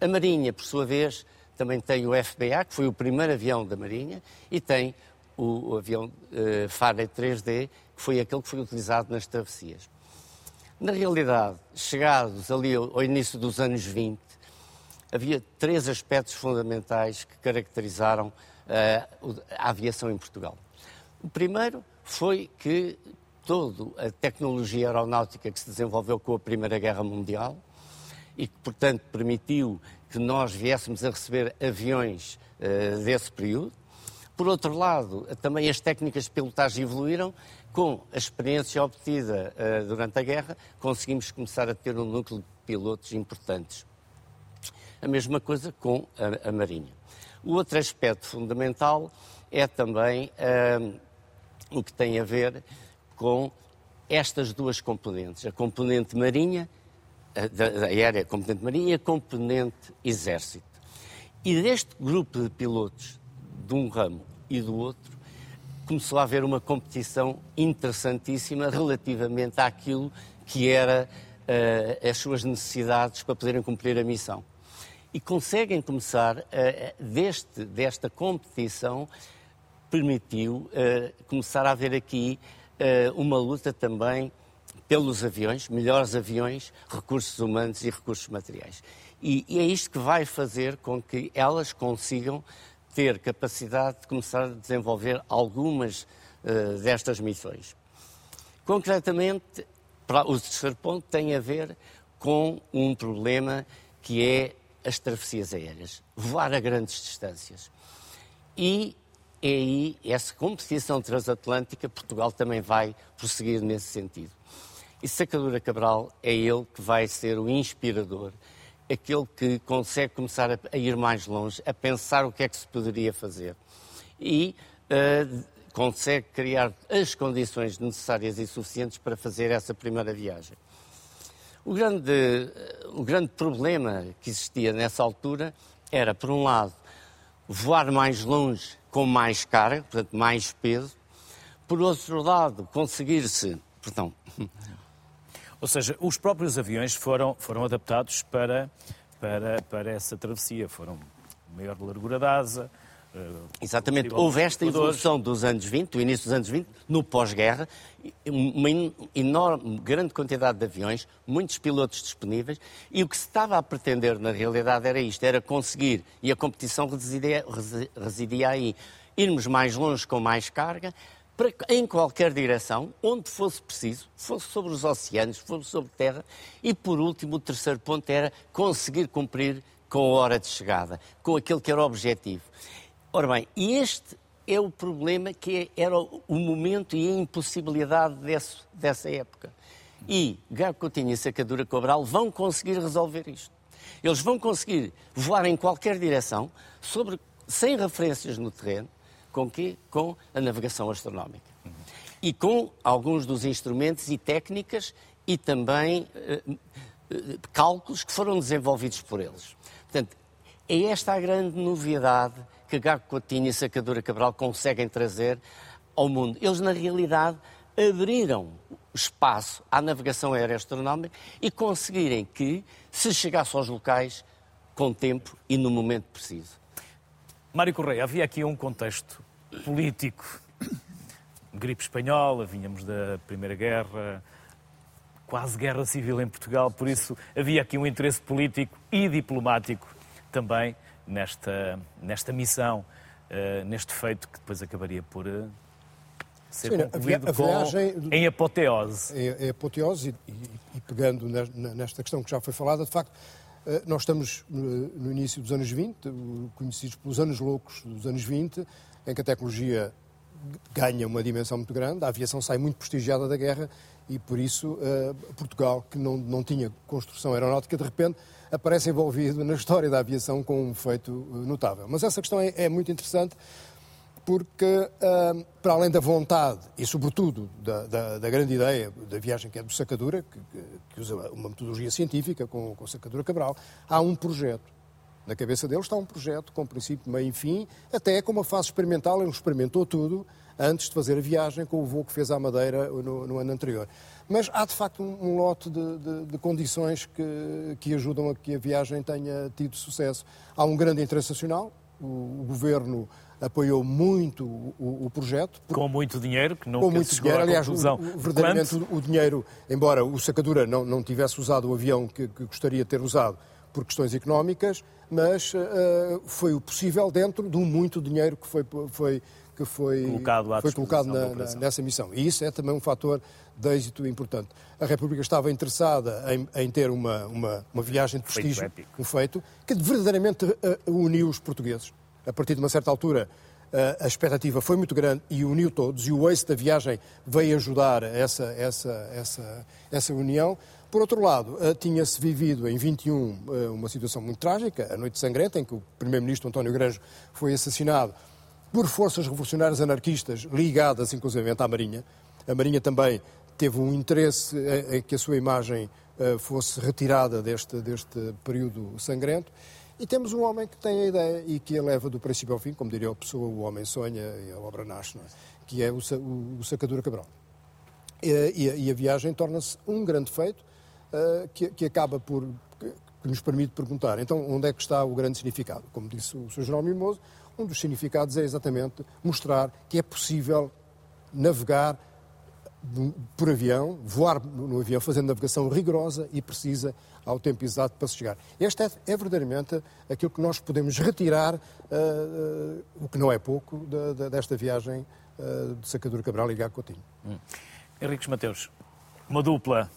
Speaker 5: A Marinha, por sua vez, também tem o FBA, que foi o primeiro avião da Marinha, e tem o, o avião uh, Faraday 3D, que foi aquele que foi utilizado nas travessias. Na realidade, chegados ali ao, ao início dos anos 20, havia três aspectos fundamentais que caracterizaram uh, a aviação em Portugal. O primeiro foi que toda a tecnologia aeronáutica que se desenvolveu com a Primeira Guerra Mundial e que, portanto, permitiu que nós viéssemos a receber aviões uh, desse período. Por outro lado, também as técnicas de pilotagem evoluíram. Com a experiência obtida uh, durante a guerra, conseguimos começar a ter um núcleo de pilotos importantes. A mesma coisa com a, a Marinha. O outro aspecto fundamental é também uh, o que tem a ver com estas duas componentes, a componente marinha da aérea, componente marinha componente exército. E deste grupo de pilotos, de um ramo e do outro, começou a haver uma competição interessantíssima relativamente àquilo que era uh, as suas necessidades para poderem cumprir a missão. E conseguem começar, uh, deste, desta competição, permitiu uh, começar a haver aqui uma luta também pelos aviões, melhores aviões, recursos humanos e recursos materiais. E, e, é isto que vai fazer com que elas consigam ter capacidade de começar a desenvolver algumas uh, destas missões. Concretamente, para o terceiro ponto tem a ver com um problema que é as travessias aéreas, voar a grandes distâncias. E é aí, essa competição transatlântica, Portugal também vai prosseguir nesse sentido. E Sacadura Cabral é ele que vai ser o inspirador, aquele que consegue começar a, a ir mais longe, a pensar o que é que se poderia fazer. E uh, consegue criar as condições necessárias e suficientes para fazer essa primeira viagem. O grande, o grande problema que existia nessa altura era, por um lado, voar mais longe com mais carga, portanto, mais peso. Por outro lado, conseguir-se, perdão,
Speaker 1: ou seja, os próprios aviões foram, foram adaptados para, para, para essa travessia. Foram maior largura de asa.
Speaker 5: Uh, Exatamente. Houve esta evolução dos anos 20, do início dos anos 20, no pós-guerra, uma enorme, grande quantidade de aviões, muitos pilotos disponíveis, e o que se estava a pretender na realidade era isto, era conseguir, e a competição residia, residia aí, irmos mais longe com mais carga, para, em qualquer direção, onde fosse preciso, fosse sobre os oceanos, fosse sobre terra, e por último, o terceiro ponto era conseguir cumprir com a hora de chegada, com aquele que era o objetivo. Ora bem, e este é o problema que era o momento e a impossibilidade desse, dessa época. E Gago Coutinho e Sacadura Cobral vão conseguir resolver isto. Eles vão conseguir voar em qualquer direção, sobre, sem referências no terreno, com quê? Com a navegação astronómica. E com alguns dos instrumentos e técnicas e também uh, cálculos que foram desenvolvidos por eles. Portanto, é esta a grande novidade que Gago Coutinho e Sacadura Cabral conseguem trazer ao mundo. Eles, na realidade, abriram espaço à navegação aérea astronómica e conseguirem que se chegasse aos locais com tempo e no momento preciso.
Speaker 1: Mário Correia, havia aqui um contexto político. Gripe espanhola, vínhamos da Primeira Guerra, quase guerra civil em Portugal, por isso havia aqui um interesse político e diplomático também nesta, nesta missão, uh, neste feito que depois acabaria por uh, ser Sim, concluído a, viagem, com, em apoteose.
Speaker 6: Em, em apoteose e, e, e, pegando nesta questão que já foi falada, de facto, Eh, nós estamos no início dos anos 20, conhecidos pelos anos loucos dos anos 20, em que a tecnologia ganha uma dimensão muito grande, a aviação sai muito prestigiada da guerra e, por isso, Portugal, que não, não tinha construção aeronáutica, de repente aparece envolvido na história da aviação com um feito notável. Mas essa questão é, é muito interessante porque, para além da vontade e, sobretudo, da, da, da, grande ideia da viagem que é do Sacadura, que, que usa uma metodologia científica com, com Sacadura Cabral, há um projeto. Na cabeça dele está um projeto com princípio, meio e fim, até com uma fase experimental, ele experimentou tudo antes de fazer a viagem com o voo que fez à Madeira no, no ano anterior. Mas há, de facto, um, um lote de, de, de, condições que, que ajudam a que a viagem tenha tido sucesso. Há um grande interesse nacional, o, o governo apoiou muito o, o projeto.
Speaker 1: Com muito dinheiro, que nunca
Speaker 6: com muito dinheiro. Aliás,
Speaker 1: o,
Speaker 6: verdadeiramente o, o, dinheiro, embora o Sacadura não, não tivesse usado o avião que, que gostaria de ter usado por questões económicas, mas uh, foi o possível dentro do muito dinheiro que foi, foi, que foi
Speaker 1: colocado,
Speaker 6: foi colocado na, na, nessa missão. E isso é também um fator de êxito importante. A República estava interessada em, em ter uma, uma, uma, viagem de prestígio, feito um feito, que verdadeiramente uh, uniu os portugueses a partir de uma certa altura, a expectativa foi muito grande e uniu todos, e o êxito da viagem veio ajudar essa, essa, essa, essa união. Por outro lado, eh, tinha-se vivido em 21 eh, uma situação muito trágica, a Noite Sangrenta, em que o Primeiro-Ministro António Granjo foi assassinado por forças revolucionárias anarquistas ligadas, inclusive, à Marinha. A Marinha também teve um interesse em que a sua imagem fosse retirada deste, deste período sangrento. E temos um homem que tem a ideia e que a leva do princípio ao fim, como diria a pessoa, o homem sonha e a obra nasce, é? que é o, o, o Sacadura Cabral. E, e, e a viagem torna-se um grande feito que, que, acaba por. Que, nos permite perguntar, então, onde é que está o grande significado? Como disse o Sr. General Mimoso, um dos significados é exatamente mostrar que é possível navegar por avião, voar no avião, fazendo navegação rigorosa e precisa ao tempo exato para se chegar. Este é, é verdadeiramente aquilo que nós podemos retirar, uh, uh, o que não é pouco, de, de, desta viagem uh, de Sacadura Cabral e Gago Coutinho.
Speaker 1: Hum. Henriques Mateus, uma dupla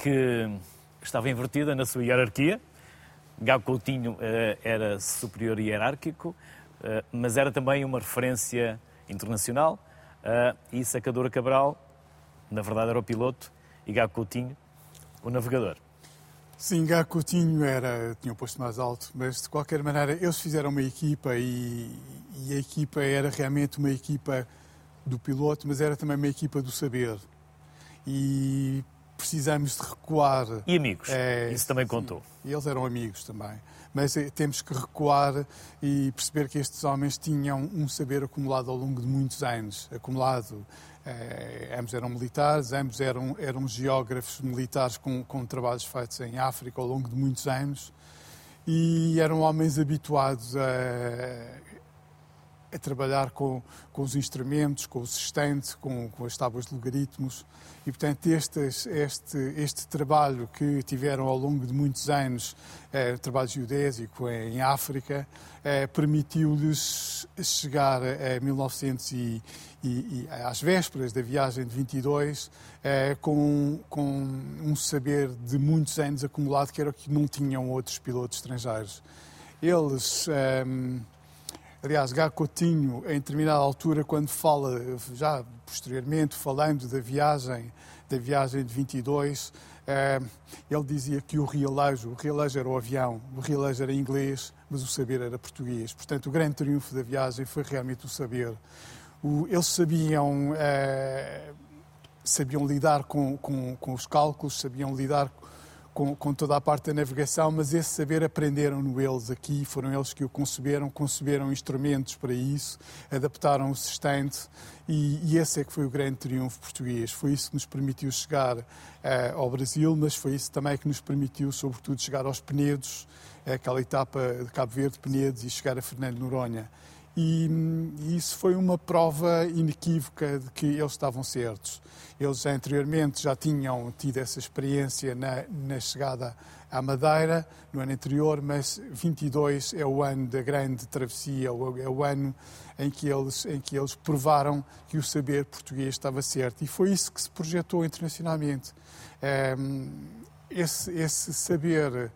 Speaker 1: que estava invertida na sua hierarquia. Gago Coutinho era superior hierárquico, mas era também uma referência internacional. e Sacadura Cabral, na verdade, era o piloto e Gago Coutinho, o navegador.
Speaker 7: Sim, Gá Coutinho era, tinha o posto mais alto, mas de qualquer maneira eles fizeram uma equipa e, e, a equipa era realmente uma equipa do piloto, mas era também uma equipa do saber. E precisamos de recuar.
Speaker 1: E amigos, é, isso também contou.
Speaker 7: E eles eram amigos também. Mas é, temos que recuar e perceber que estes homens tinham um saber acumulado ao longo de muitos anos acumulado é, ambos eram militares, ambos eram, eram geógrafos militares com, com trabalhos feitos em África ao longo de muitos anos e eram homens habituados a, a trabalhar com, com os instrumentos, com o sustento, com, com as tábuas de logaritmos. E, portanto, este, este, este trabalho que tiveram ao longo de muitos anos, eh, trabalho geodésico em África, eh, permitiu-lhes chegar a 1900 e, e, e, às vésperas da viagem de 22, eh, com, com um saber de muitos anos acumulado que era o que não tinham outros pilotos estrangeiros. Eles... Eh, Aliás, Gá Coutinho, em determinada altura, quando fala, já posteriormente, falando da viagem, da viagem de 22, eh, ele dizia que o realejo, o realejo era o avião, o realejo era inglês, mas o saber era português. Portanto, o grande triunfo da viagem foi realmente o saber. O, eles sabiam, eh, sabiam lidar com, com, com os cálculos, sabiam lidar com, com, toda a parte da navegação, mas esse saber aprenderam-no eles aqui, foram eles que o conceberam, conceberam instrumentos para isso, adaptaram o sustento e, e esse é que foi o grande triunfo português. Foi isso que nos permitiu chegar uh, ao Brasil, mas foi isso também que nos permitiu, sobretudo, chegar aos Penedos, aquela etapa de Cabo Verde, Penedos e chegar a Fernando Noronha. E, e isso foi uma prova inequívoca de que eles estavam certos. Eles anteriormente já tinham tido essa experiência na, na chegada à Madeira no ano anterior, mas 22 é o ano da grande travessia, é o ano em que eles, em que eles provaram que o saber português estava certo. E foi isso que se projetou internacionalmente. Ehm, esse, esse saber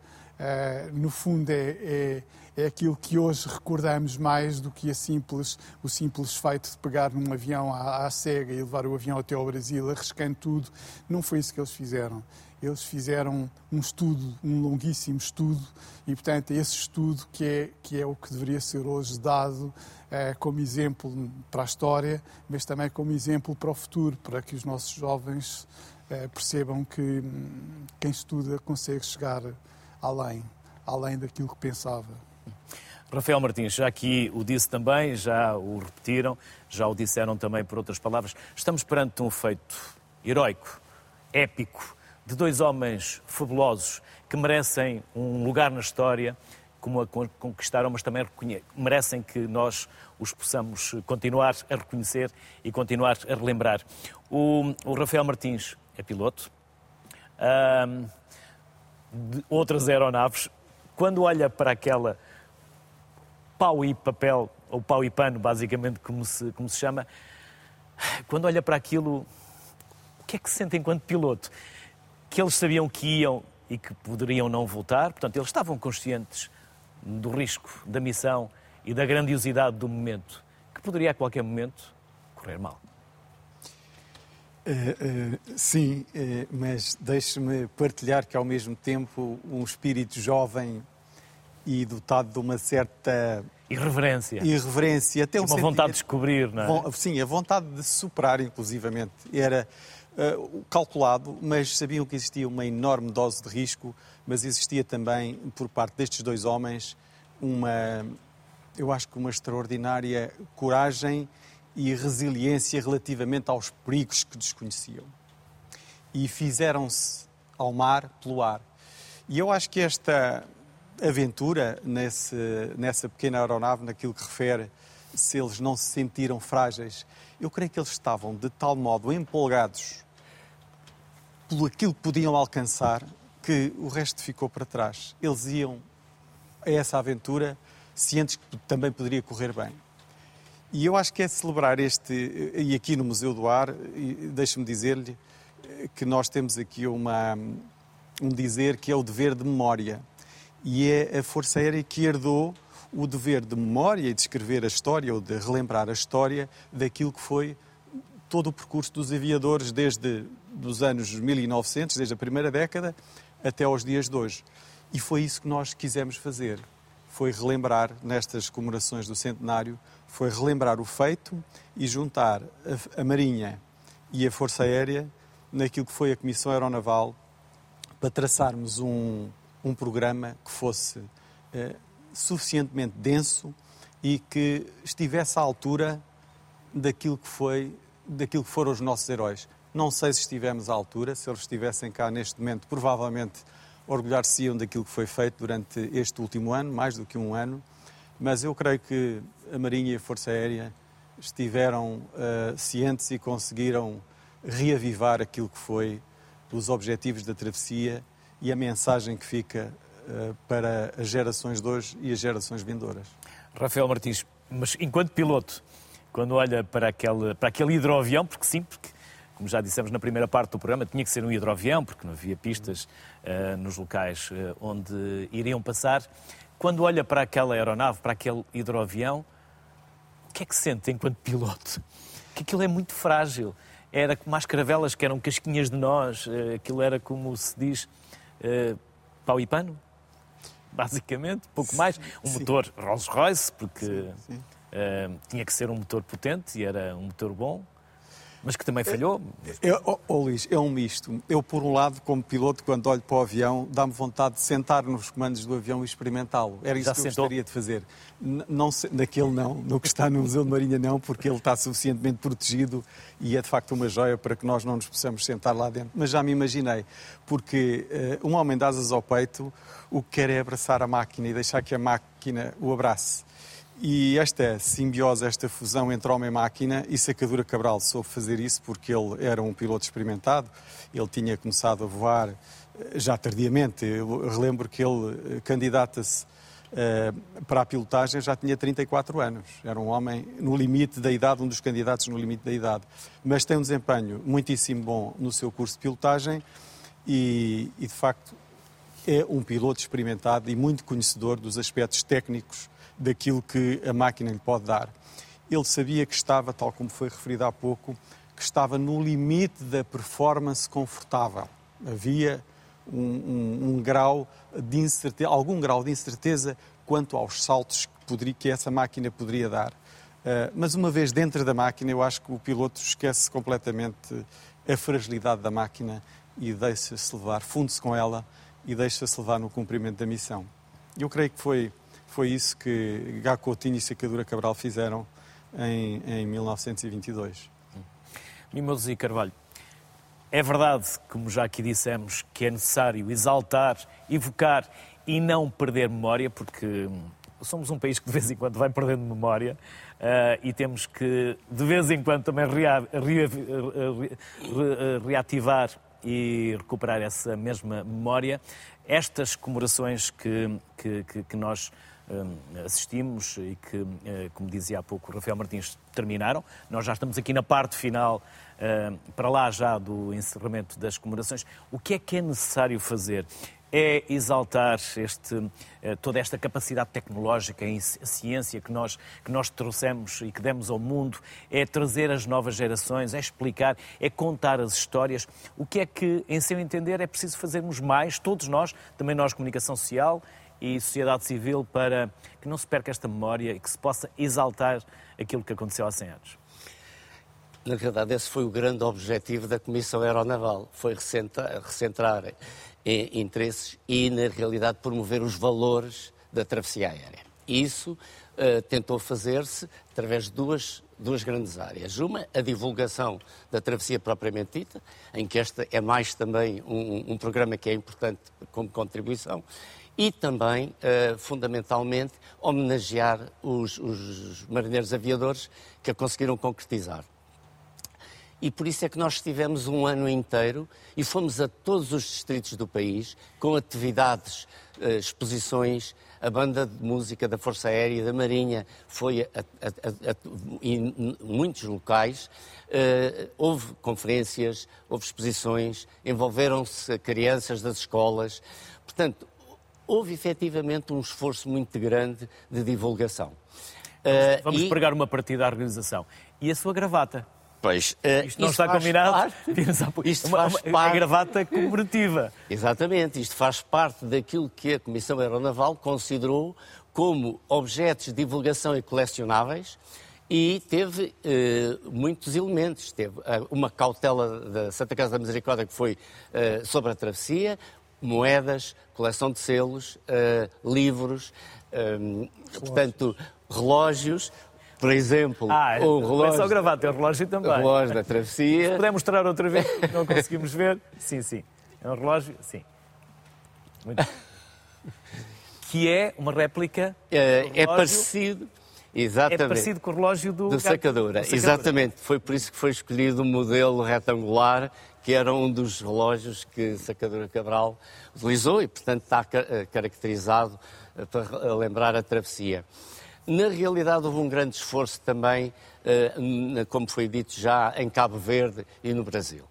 Speaker 7: no fundo, é, é, é, aquilo que hoje recordamos mais do que simples, o simples feito de pegar num avião à, à cega e levar o avião até ao Brasil, arriscando tudo. Não foi isso que eles fizeram. Eles fizeram um estudo, um longuíssimo estudo, e, portanto, esse estudo que é, que é o que deveria ser hoje dado eh, como exemplo para a história, mas também como exemplo para o futuro, para que os nossos jovens eh, percebam que hum, quem estuda consegue chegar além, além daquilo que pensava.
Speaker 1: Rafael Martins, já aqui o disse também, já o repetiram, já o disseram também por outras palavras, estamos perante um feito heroico, épico, de dois homens fabulosos que merecem um lugar na história, como a conquistaram, mas também merecem que nós os possamos continuar a reconhecer e continuar a relembrar. O, o Rafael Martins é piloto de outras aeronaves. Quando olha para aquela pau e papel, ou pau e pano, basicamente, como se, como se chama, quando olha para aquilo, o que é que se sente enquanto piloto? que eles sabiam que iam e que poderiam não voltar, portanto, eles estavam conscientes do risco da missão e da grandiosidade do momento, que poderia a qualquer momento correr mal.
Speaker 4: Uh, uh, sim, uh, mas deixe-me partilhar que ao mesmo tempo um espírito jovem e dotado de uma certa
Speaker 1: irreverência,
Speaker 4: irreverência até um
Speaker 1: uma vontade de descobrir, não
Speaker 4: é? Sim, a vontade de superar, inclusivamente, era uh, calculado, mas sabiam que existia uma enorme dose de risco, mas existia também, por parte destes dois homens, uma, eu acho que uma extraordinária coragem e resiliência relativamente aos perigos que desconheciam. E fizeram-se ao mar pelo ar. E eu acho que esta aventura nesse, nessa pequena aeronave, naquilo que refere, se eles não se sentiram frágeis, eu creio que eles estavam de tal modo empolgados pelo aquilo que podiam alcançar, que o resto ficou para trás. Eles iam a essa aventura cientes que também poderia correr bem. E eu acho que é celebrar este, e aqui no Museu do Ar, deixe-me dizer-lhe que nós temos aqui uma, um dizer que é o dever de memória. E é a Força Aérea que herdou o dever de memória e de escrever a história ou de relembrar a história daquilo que foi todo o percurso dos aviadores desde dos anos 1900, desde a primeira década até aos dias de hoje. E foi isso que nós quisemos fazer. Foi relembrar, nestas comemorações do centenário, foi relembrar o feito e juntar a, a Marinha e a Força Aérea naquilo que foi a Comissão Aeronaval para traçarmos um, um programa que fosse eh, suficientemente denso e que estivesse à altura daquilo que foi daquilo que foram os nossos heróis. Não sei se estivemos à altura, se eles estivessem cá neste momento, provavelmente orgulhar-se-iam daquilo que foi feito durante este último ano, mais do que um ano, mas eu creio que a Marinha e a Força Aérea estiveram uh, cientes e conseguiram reavivar aquilo que foi os objetivos da travessia e a mensagem que fica uh, para as gerações de hoje e as gerações vindouras.
Speaker 1: Rafael Martins, mas enquanto piloto, quando olha para aquele, para aquele hidroavião, porque sim, porque como já dissemos na primeira parte do programa, tinha que ser um hidroavião, porque não havia pistas uh, nos locais uh, onde iriam passar. Quando olha para aquela aeronave, para aquele hidroavião, o que é que sente enquanto piloto? Que aquilo é muito frágil. Era como as caravelas que eram casquinhas de nós, aquilo era como se diz, pau e pano, basicamente, pouco mais. Um sim. motor Rolls-Royce, porque sim, sim. tinha que ser um motor potente e era um motor bom mas que também falhou.
Speaker 4: Eu, oh, oh, Luís, é um misto. Eu, por um lado, como piloto, quando olho para o avião, dá-me vontade de sentar nos comandos do avião e experimentá-lo. Era isso Já que eu sentou? gostaria de fazer. Não, naquele não, no que está no Museu de Marinha não, porque ele está suficientemente protegido e é de facto uma joia para que nós não nos possamos sentar lá dentro. Mas já me imaginei, porque uh, um homem de asas ao peito, o que quer é abraçar a máquina e deixar que a máquina o abrace. E esta simbiose, esta fusão entre homem e máquina, e Sacadura Cabral soube fazer isso porque ele era um piloto experimentado, ele tinha começado a voar eh, já tardiamente. Eu relembro que ele eh, candidata-se uh, para a pilotagem já tinha 34 anos. Era um homem no limite da idade, um dos candidatos no limite da idade. Mas tem um desempenho muitíssimo bom no seu curso de pilotagem e, e de facto, é um piloto experimentado e muito conhecedor dos aspectos técnicos daquilo que a máquina lhe pode dar. Ele sabia que estava, tal como foi referido há pouco, que estava no limite da performance confortável. Havia um, um, um grau de incerteza, algum grau de incerteza quanto aos saltos que, poderia, que essa máquina poderia dar. Uh, mas uma vez dentro da máquina, eu acho que o piloto esquece completamente a fragilidade da máquina e deixa-se levar, funde-se com ela e deixa-se levar no cumprimento da missão. Eu creio que foi, foi isso que Gaco Coutinho e Sacadura Cabral fizeram em, em 1922.
Speaker 1: Mimoso e Carvalho, é verdade, como já aqui dissemos, que é necessário exaltar, evocar e não perder memória, porque somos um país que de vez em quando vai perdendo memória uh, e temos que de vez em quando também rea, rea, rea, reativar e recuperar essa mesma memória. Estas comemorações que, que, que nós assistimos e que, eh, como dizia há pouco o Rafael Martins, terminaram. Nós já estamos aqui na parte final, para lá já do encerramento das comemorações. O que é que é necessário fazer? é exaltar este, eh, toda esta capacidade tecnológica e ciência que nós, que nós trouxemos e que demos ao mundo, é trazer as novas gerações, é explicar, é contar as histórias. O que é que, em seu entender, é preciso fazermos mais, todos nós, também nós, comunicação social e sociedade civil, para que não se perca esta memória e que se possa exaltar aquilo que aconteceu há 100 anos?
Speaker 5: Na verdade, esse foi o grande objetivo da Comissão Aeronaval, foi recentrar interesses e, na realidade, promover os valores da travessia aérea. Isso uh, tentou fazer-se através de duas, duas grandes áreas. Uma, a divulgação da travessia propriamente dita, em que esta é mais também um, um programa que é importante como contribuição, e também, uh, fundamentalmente, homenagear os, os marinheiros aviadores que a conseguiram concretizar e por isso é que nós estivemos um ano inteiro e fomos a todos os distritos do país com atividades, eh, exposições. A banda de música da Força Aérea e da Marinha foi a, a, a, em muitos locais. Uh, houve conferências, houve exposições, envolveram-se crianças das escolas. Portanto, houve efetivamente um esforço muito grande de divulgação.
Speaker 1: Uh, Vamos e... pregar uma partida à organização. E a sua gravata?
Speaker 5: Pois,
Speaker 1: uh, isto não está combinado. Parte, isto uma, faz uma, parte... A gravata comemorativa.
Speaker 5: Exatamente, isto faz parte daquilo que a Comissão Aeronaval considerou como objetos de divulgação e colecionáveis e teve uh, muitos elementos. Teve uh, uma cautela da Santa Casa da Misericórdia que foi uh, sobre a travessia, moedas, coleção de selos, livros, portanto, relógios, por exemplo,
Speaker 1: ah, o relógio. É só gravar, tem o relógio também. O
Speaker 5: relógio da travessia.
Speaker 1: Se puder mostrar outra vez, não conseguimos ver. Sim, sim. É um relógio, sim. Muito. que é uma réplica.
Speaker 5: É, é parecido. Exatamente.
Speaker 1: É parecido com o relógio do,
Speaker 5: do sacadora. do sacadora. Exatamente. Foi por isso que foi escolhido o modelo retangular, que era um dos relógios que Sacadora Cabral utilizou e, portanto, está eh, caracterizado eh, para lembrar a travessia. Na realidade, houve um grande esforço também, eh, como foi dito já, em Cabo Verde e no Brasil.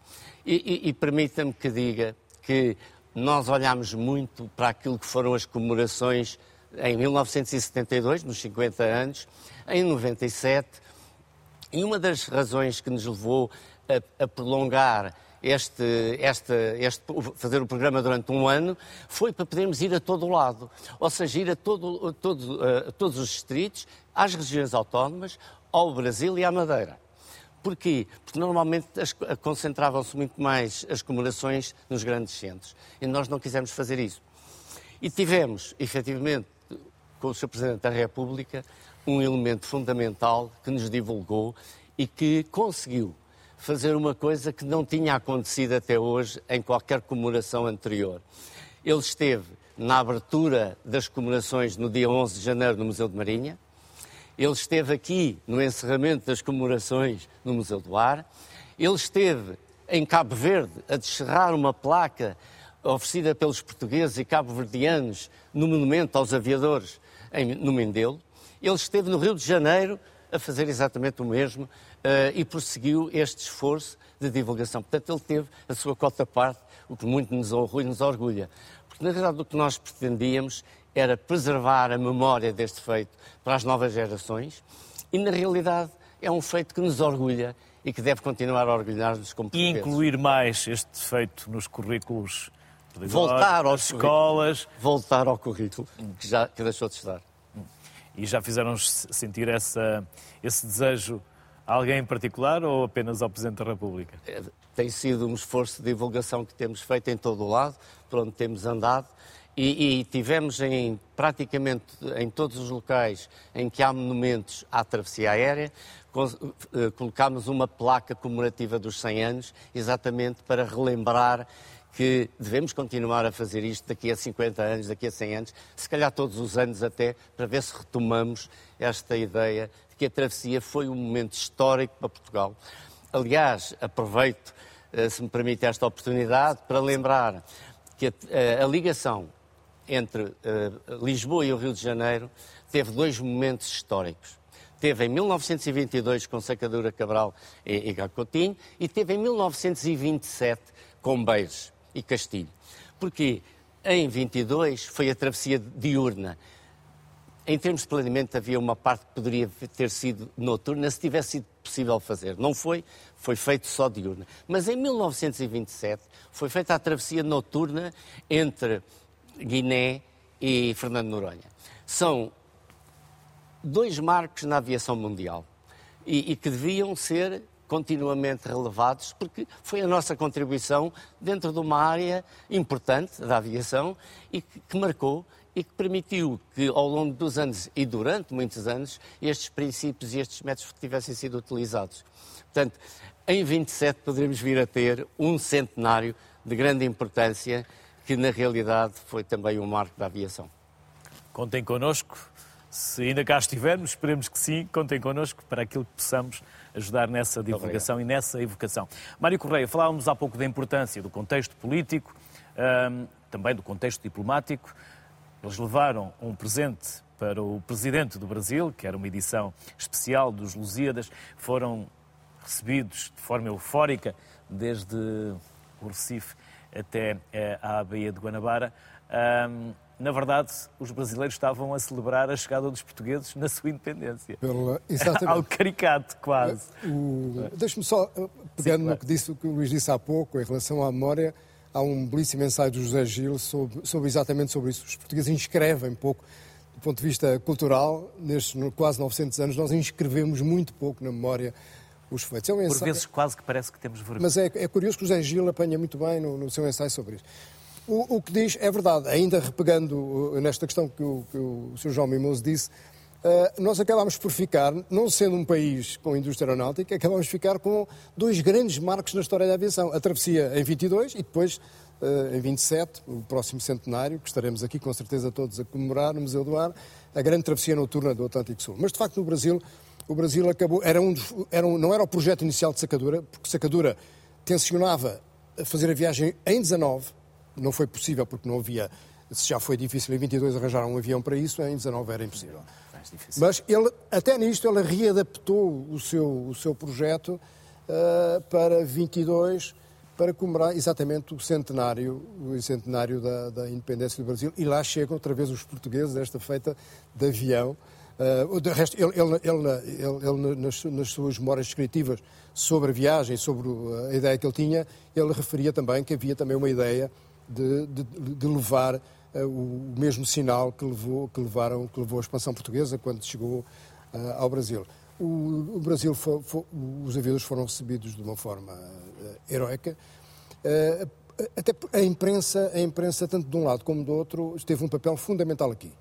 Speaker 5: E, e, e permita-me que diga que nós olhamos muito para aquilo que foram as comemorações em 1972, nos 50 anos, em 97, e uma das razões que nos levou a, a prolongar este, este, este, fazer o programa durante um ano foi para podermos ir a todo o lado, ou seja, ir a, todo, todo, a todos os distritos, às regiões autónomas, ao Brasil e à Madeira. Porquê? Porque normalmente concentravam-se muito mais as comemorações nos grandes centros. E nós não quisemos fazer isso. E tivemos, efetivamente, com o Sr. Presidente da República, um elemento fundamental que nos divulgou e que conseguiu fazer uma coisa que não tinha acontecido até hoje em qualquer comemoração anterior. Ele esteve na abertura das comemorações no dia 11 de janeiro no Museu de Marinha, ele esteve aqui no encerramento das comemorações no Museu do Ar, ele esteve em Cabo Verde a descerrar uma placa oferecida pelos portugueses e cabo-verdianos no monumento aos aviadores em, no Mindelo, ele esteve no Rio de Janeiro a fazer exatamente o mesmo e prosseguiu este esforço de divulgação. Portanto, ele teve a sua cota parte, o que muito nos honra e nos orgulha. Porque Na verdade, o que nós pretendíamos era preservar a memória deste feito para as novas gerações e, na realidade, é um feito que nos orgulha e que deve continuar a orgulhar-nos como
Speaker 1: E incluir mais este feito nos currículos de
Speaker 5: voltar
Speaker 1: às escolas.
Speaker 5: Voltar ao currículo que já que deixou de estar.
Speaker 1: E já fizeram sentir essa, esse desejo alguém em particular ou apenas ao Presidente da República? É,
Speaker 5: tem sido um esforço de divulgação que temos feito em todo o lado, por onde temos andado, e, e, tivemos em praticamente em todos os locais em que há monumentos à travessia aérea, eh, colocámos uma placa comemorativa dos 100 anos, exatamente para relembrar que devemos continuar a fazer isto daqui a 50 anos, daqui a 100 anos, se calhar todos os anos até, para ver se retomamos esta ideia de que a travessia foi um momento histórico para Portugal. Aliás, aproveito, eh, se me permite esta oportunidade, para lembrar que a, eh, a ligação entre uh, Lisboa e o Rio de Janeiro teve dois momentos históricos. Teve em 1922 com Sacadura Cabral e, e Gacotinho e teve em 1927 com Beiros e Castilho. Porque em 22 foi a travessia diurna. Em termos de planeamento havia uma parte que poderia ter sido noturna se tivesse sido possível fazer. Não foi, foi feito só diurna. Mas em 1927 foi feita a travessia noturna entre Guiné e Fernando Noronha. São dois marcos na aviação mundial e, e, que deviam ser continuamente relevados, porque foi a nossa contribuição dentro de uma área importante da aviação e que, que marcou e que permitiu que, ao longo dos anos e durante muitos anos, estes princípios e estes métodos tivessem sido utilizados. Portanto, em 27 poderemos vir a ter um centenário de grande importância que na realidade foi também um marco da aviação.
Speaker 1: Contem connosco, se ainda cá estivermos, esperemos que sim, contem connosco para aquilo que possamos ajudar nessa divulgação e nessa evocação. Mário Correia, falávamos há pouco da importância do contexto político, também do contexto diplomático. Eles levaram um presente para o presidente do Brasil, que era uma edição especial dos Lusíadas, foram recebidos de forma eufórica desde o Recife até eh, à Baía de Guanabara. Na verdade, os brasileiros estavam a celebrar a chegada dos portugueses na sua independência. Pela... Exatamente. Algo caricato, quase.
Speaker 6: O... Deixe-me só, eh, pegando Sim, claro. no que, disse, o que o Luís disse há pouco, em relação à memória, há um belíssimo ensaio do José Gil sobre, sobre exatamente sobre isso. Os portugueses inscrevem pouco, do ponto de vista cultural, nestes quase 900 anos, nós inscrevemos muito pouco na memória os feitos. É
Speaker 1: um ensaio... Por vezes quase que parece que temos vergonha.
Speaker 6: Mas é, é curioso que o José Gil apanha muito bem no, no seu ensaio sobre isso. O, o, que diz é verdade, ainda repegando nesta questão que o, que o Sr. João Mimoso disse, uh, nós acabámos por ficar, não sendo um país com indústria aeronáutica, acabámos por ficar com dois grandes marcos na história da aviação. A travessia em 22 e depois uh, em 27, o próximo centenário, que estaremos aqui com certeza todos a comemorar no Museu do Ar, a grande travessia noturna do Atlântico Sul. Mas de facto no Brasil o Brasil acabou. Era um era um, não era o projeto inicial de Sacadura, porque Sacadura tensionava fazer a viagem em 19, não foi possível porque não havia. Se já foi difícil em 22 arranjar um avião para isso, em 19 era impossível. Mas ele, até nisto, ele readaptou o seu, o seu projeto uh, para 22, para comemorar exatamente o centenário, o centenário da, da independência do Brasil. E lá chegam outra vez os portugueses, desta feita de avião, Uh, de resto, ele, ele, ele, ele nas, nas, suas memórias descritivas sobre a viagem, sobre a ideia que ele tinha, ele referia também que havia também uma ideia de, de, de levar uh, o mesmo sinal que levou, que, levaram, que levou a expansão portuguesa quando chegou uh, ao Brasil. O, o Brasil, foi, foi, os aviadores foram recebidos de uma forma heroica. até a imprensa, a imprensa, tanto de um lado como do outro, teve um papel fundamental aqui.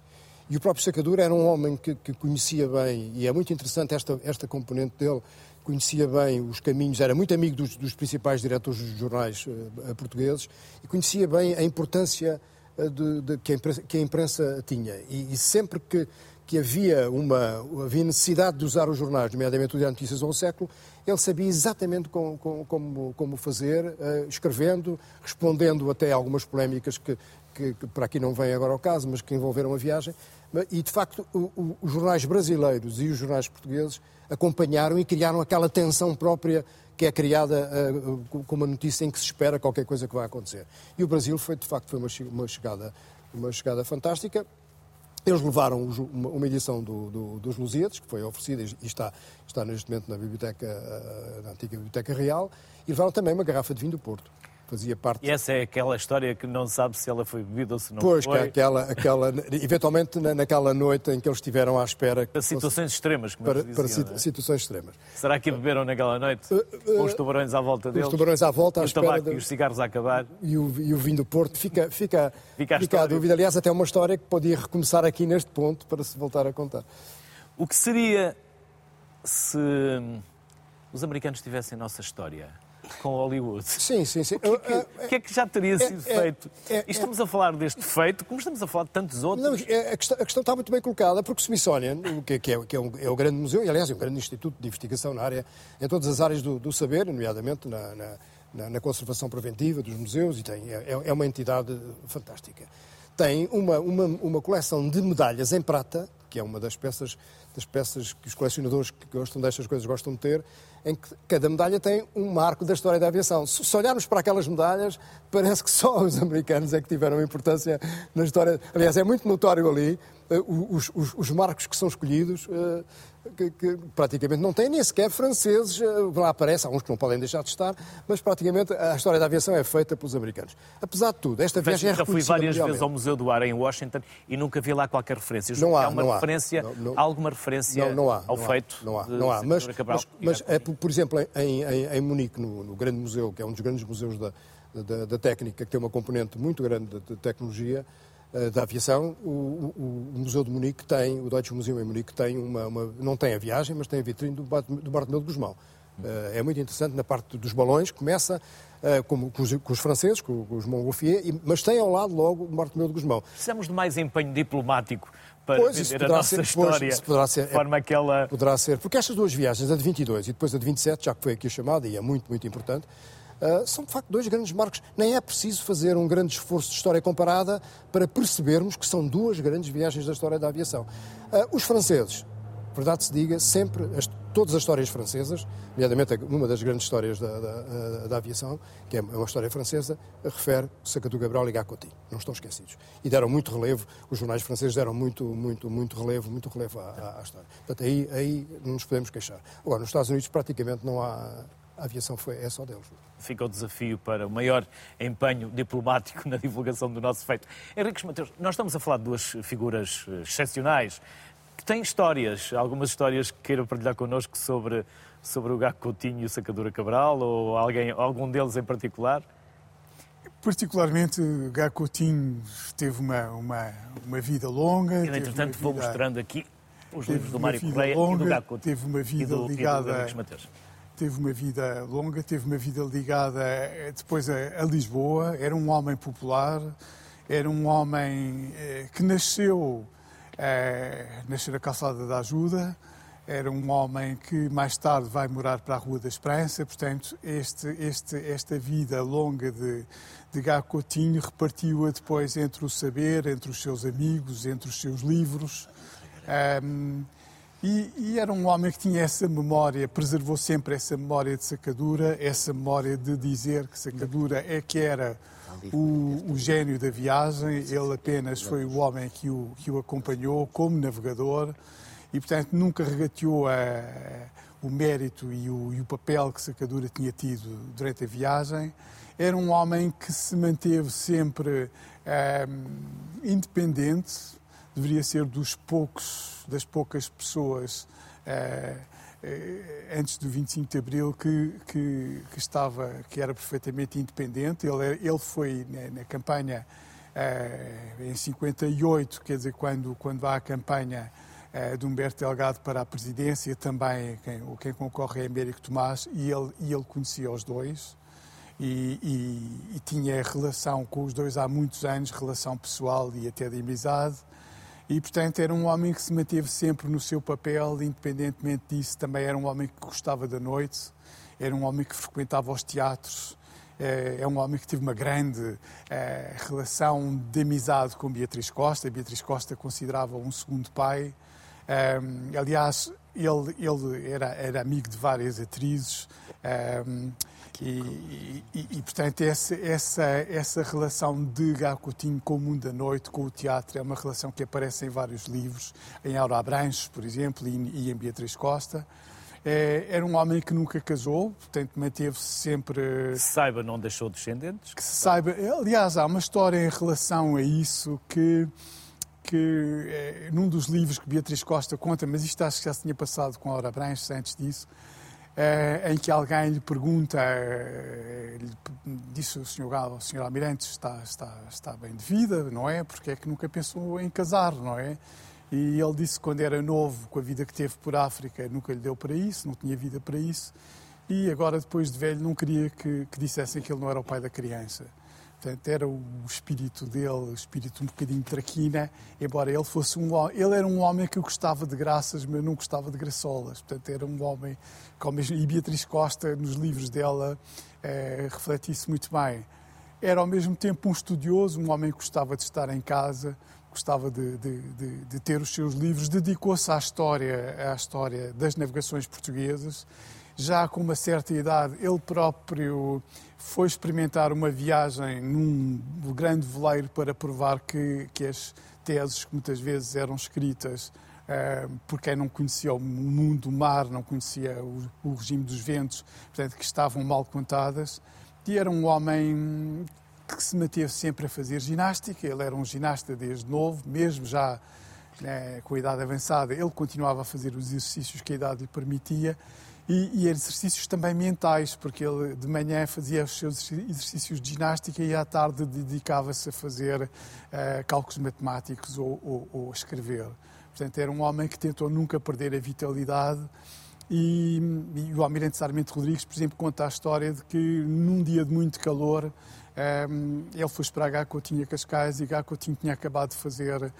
Speaker 6: E o próprio Sacadura era um homem que, que, conhecia bem, e é muito interessante esta, esta componente dele, conhecia bem os caminhos, era muito amigo dos, dos principais diretores dos jornais uh, portugueses e conhecia bem a importância uh, de, de, que, a imprensa, que, a imprensa, tinha. E, e, sempre que, que havia uma havia necessidade de usar os jornais, nomeadamente o Diário Notícias ou o Século, ele sabia exatamente com, com, como, como fazer, uh, escrevendo, respondendo até algumas polémicas que, que, que, para aqui não vem agora ao caso, mas que envolveram a viagem, E, de facto, o, o, os jornais brasileiros e os jornais portugueses acompanharam e criaram aquela tensão própria que é criada uh, com uma notícia em que se espera qualquer coisa que vai acontecer. E o Brasil foi, de facto, foi uma, uma chegada, uma chegada fantástica. Eles levaram uma edição do, do, dos Lusíadas, que foi oferecida e está, está neste momento na biblioteca, na antiga Biblioteca Real, e levaram também uma garrafa de vinho do Porto fazia parte.
Speaker 1: E essa é aquela história que não sabe se ela foi bebida ou se não
Speaker 6: pois,
Speaker 1: foi.
Speaker 6: Pois, aquela, aquela, eventualmente na, naquela noite em que eles estiveram à espera.
Speaker 1: Para situações fosse, extremas, como
Speaker 6: para,
Speaker 1: diziam,
Speaker 6: para é? situações extremas.
Speaker 1: Será que beberam naquela noite? Uh, uh, com os tubarões à volta deles?
Speaker 6: Os tubarões à volta, à
Speaker 1: o tabaco de... e os cigarros a acabar.
Speaker 6: E o, e o vinho do Porto. Fica, fica, fica, a, fica a dúvida. Aliás, até uma história que podia recomeçar aqui neste ponto para se voltar a contar.
Speaker 1: O que seria se os americanos tivessem a nossa história? Com Hollywood.
Speaker 6: Sim, sim, sim.
Speaker 1: O que, é que, é, que, é que já teria sido é, feito? É, é, estamos a falar deste feito, como estamos a falar de tantos outros. Não,
Speaker 6: a, questão, a, questão, está muito bem colocada, porque o Smithsonian, que, que, é, que é, um, é, o grande museu, e aliás é um grande instituto de investigação na área, em todas as áreas do, do saber, nomeadamente na, na, na, na, conservação preventiva dos museus, e tem, é, é uma entidade fantástica. Tem uma, uma, uma coleção de medalhas em prata, que é uma das peças, das peças que os colecionadores que gostam destas coisas gostam de ter, em que cada medalha tem um marco da história da aviação. Se olharmos para aquelas medalhas, parece que só os americanos é que tiveram importância na história. Aliás, é muito notório ali uh, os, os, os, marcos que são escolhidos. Que, que, praticamente não têm nem sequer franceses, eh, lá aparece, há uns que não podem deixar de estar, mas praticamente a história da aviação é feita pelos americanos. Apesar de tudo, esta viagem é
Speaker 1: Já fui várias vezes ao Museu do Ar em Washington e nunca vi lá qualquer referência.
Speaker 6: Não há,
Speaker 1: uma
Speaker 6: não
Speaker 1: referência,
Speaker 6: há. Não,
Speaker 1: não, alguma referência
Speaker 6: não, não há,
Speaker 1: ao
Speaker 6: não
Speaker 1: feito
Speaker 6: Não há, não há. Mas, mas, mas é, por exemplo, em, em, em Munique, no, no, grande museu, que é um dos grandes museus da, da, da técnica, que tem uma componente muito grande de, de tecnologia, da aviação, o, o, o, Museu de Munique tem, o Deutsche Museum em Munique tem uma, uma, não tem a viagem, mas tem a vitrine do, do Bartomeu de Guzmão. Uh, é muito interessante na parte dos balões, começa uh, com, com, os, com, os, franceses, com, com os Montgolfier, mas tem ao lado logo o Bartomeu de Guzmão.
Speaker 1: Precisamos de mais empenho diplomático para pois, vender a nossa ser, história
Speaker 6: pois, poderá ser,
Speaker 1: de forma
Speaker 6: é,
Speaker 1: aquela...
Speaker 6: Poderá ser, porque estas duas viagens, a de 22 e depois a de 27, já que foi aqui a chamada, e é muito, muito importante, Uh, são de facto dois grandes marcos. Nem é preciso fazer um grande esforço de história comparada para percebermos que são duas grandes viagens da história da aviação. Uh, os franceses, verdade se diga, sempre, as, todas as histórias francesas, nomeadamente uma das grandes histórias da, da, da, aviação, que é uma história francesa, refere Sacatu Cabral e Gacotti. Não estão esquecidos. E deram muito relevo, os jornais franceses deram muito, muito, muito relevo, muito relevo à, à, à história. Portanto, aí, aí não nos podemos queixar. Agora, nos Estados Unidos praticamente não há a aviação foi, é só deles.
Speaker 1: Fica o desafio para o maior empenho diplomático na divulgação do nosso feito. Henrique Mateus, nós estamos a falar de duas figuras eh, excepcionais que têm histórias, algumas histórias que queiram partilhar connosco sobre, sobre o Gaco Coutinho e o Sacadura Cabral, ou alguém, algum deles em particular?
Speaker 7: Particularmente, Gaco Coutinho teve uma, uma, uma vida longa.
Speaker 1: E, entretanto, vou
Speaker 7: vida...
Speaker 1: mostrando aqui os livros do Mário Correia longa, e do Gaco Coutinho.
Speaker 7: Teve uma vida
Speaker 1: do,
Speaker 7: ligada teve uma vida longa, teve uma vida ligada eh, depois a, a Lisboa, era um homem popular, era um homem eh, que nasceu, eh, nasceu na Calçada da Ajuda, era um homem que mais tarde vai morar para a Rua da Esperança, portanto, este, este, esta vida longa de, de Gago Coutinho repartiu-a depois entre o saber, entre os seus amigos, entre os seus livros. E, e, era um homem que tinha essa memória, preservou sempre essa memória de sacadura, essa memória de dizer que sacadura é que era o, o gênio da viagem, ele apenas foi o homem que o, que o acompanhou como navegador e, portanto, nunca regateou a, o mérito e o, e o papel que Sacadura tinha tido durante a viagem. Era um homem que se manteve sempre um, independente, deveria ser dos poucos, das poucas pessoas uh, uh, antes do 25 de Abril que, que, que, estava, que era perfeitamente independente. Ele, ele foi na, na campanha uh, em 58, quer dizer, quando, quando há a campanha de Humberto Delgado para a presidência, também quem, quem concorre é Américo Tomás, e ele, e ele conhecia os dois. E, e, e, tinha relação com os dois há muitos anos, relação pessoal e até de amizade. E, portanto, era um homem que se manteve sempre no seu papel, independentemente disso. Também era um homem que gostava da noite, era um homem que frequentava os teatros, é, é um homem que teve uma grande é, relação de amizade com Beatriz Costa. Beatriz Costa considerava um segundo pai. Aliás, ele, ele era, era, amigo de várias atrizes. E, e, e, portanto, essa, essa, essa relação de Gacotinho com o mundo da noite, com o teatro, é uma relação que aparece em vários livros, em Aura Abranches, por exemplo, e, e em Beatriz Costa. É, era um homem que nunca casou, portanto manteve-se sempre.
Speaker 1: Se saiba, não deixou descendentes?
Speaker 7: Que se saiba. Aliás, há uma história em relação a isso que. Que é, num dos livros que Beatriz Costa conta, mas isto acho que já se tinha passado com a Aura Branches antes disso, em que alguém lhe pergunta, lhe disse o senhor, o senhor Almirante está, está, está bem de vida, não é? Porque é que nunca pensou em casar, não é? E ele disse que quando era novo, com a vida que teve por África, nunca lhe deu para isso, não tinha vida para isso. E agora, depois de velho, não queria que, que dissessem que ele não era o pai da criança. Portanto, era o espírito dele, o espírito um bocadinho traquina, embora ele fosse um ele era um homem que gostava de graças, mas não gostava de graçolas. Portanto, era um homem, como e Beatriz Costa, nos livros dela, é, reflete isso muito bem. Era ao mesmo tempo um estudioso, um homem que gostava de estar em casa, gostava de, de, de, de ter os seus livros, dedicou-se à história, à história das navegações portuguesas. Já com uma certa idade, ele próprio foi experimentar uma viagem num grande veleiro para provar que, que as teses que muitas vezes eram escritas uh, por quem não conhecia o mundo do mar, não conhecia o, o regime dos ventos, portanto, que estavam mal contadas. E era um homem que se manteve sempre a fazer ginástica. Ele era um ginasta desde novo, mesmo já né, com a idade avançada, ele continuava a fazer os exercícios que a idade lhe permitia. E, e, exercícios também mentais, porque ele de manhã fazia os seus exercícios de ginástica e à tarde dedicava-se a fazer uh, cálculos matemáticos ou, ou, ou, a escrever. Portanto, era um homem que tentou nunca perder a vitalidade. E, e o Almirante Sarmento Rodrigues, por exemplo, conta a história de que num dia de muito calor um, ele foi esperar Gacotinho a Cascais e Gacotinho tinha acabado de fazer uh,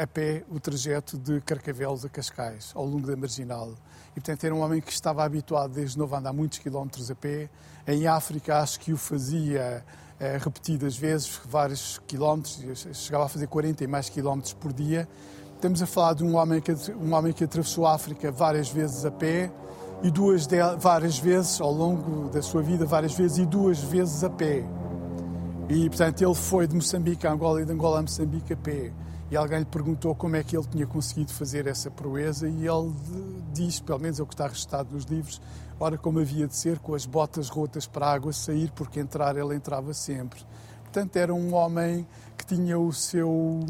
Speaker 7: a pé o trajeto de Carcavelos a Cascais, ao longo da Marginal. E, portanto, era um homem que estava habituado desde novo a andar muitos quilómetros a pé. Em África, acho que o fazia uh, repetidas vezes, vários quilómetros, chegava a fazer 40 e mais quilómetros por dia. Estamos a falar de um homem que, um homem que atravessou a África várias vezes a pé, e duas de, várias vezes ao longo da sua vida, várias vezes e duas vezes a pé. E, portanto, ele foi de Moçambique a Angola e de Angola a Moçambique a pé. E alguém lhe perguntou como é que ele tinha conseguido fazer essa proeza e ele diz, pelo menos é o que está registado nos livros, ora como havia de ser, com as botas rotas para a água sair, porque entrar ele entrava sempre. Portanto, era um homem que tinha o seu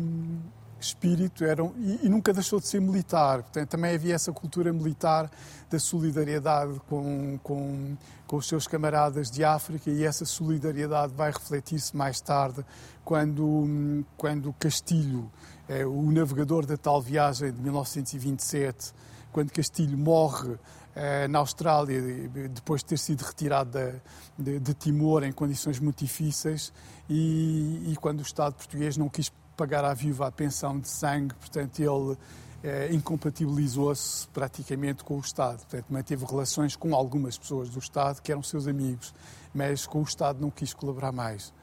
Speaker 7: espírito eram, e, e, nunca deixou de ser militar. Portanto, também havia essa cultura militar da solidariedade com, com, com os seus camaradas de África e essa solidariedade vai refletir-se mais tarde quando, quando Castilho, é, o navegador da tal viagem de 1927, quando Castilho morre é, na Austrália, depois de ter sido retirado de, de, de Timor em condições muito difíceis, e, e, quando o Estado português não quis pagar à viúva a pensão de sangue, portanto, ele eh, incompatibilizou-se praticamente com o Estado. Portanto, manteve relações com algumas pessoas do Estado que eram seus amigos, mas com o Estado não quis colaborar mais.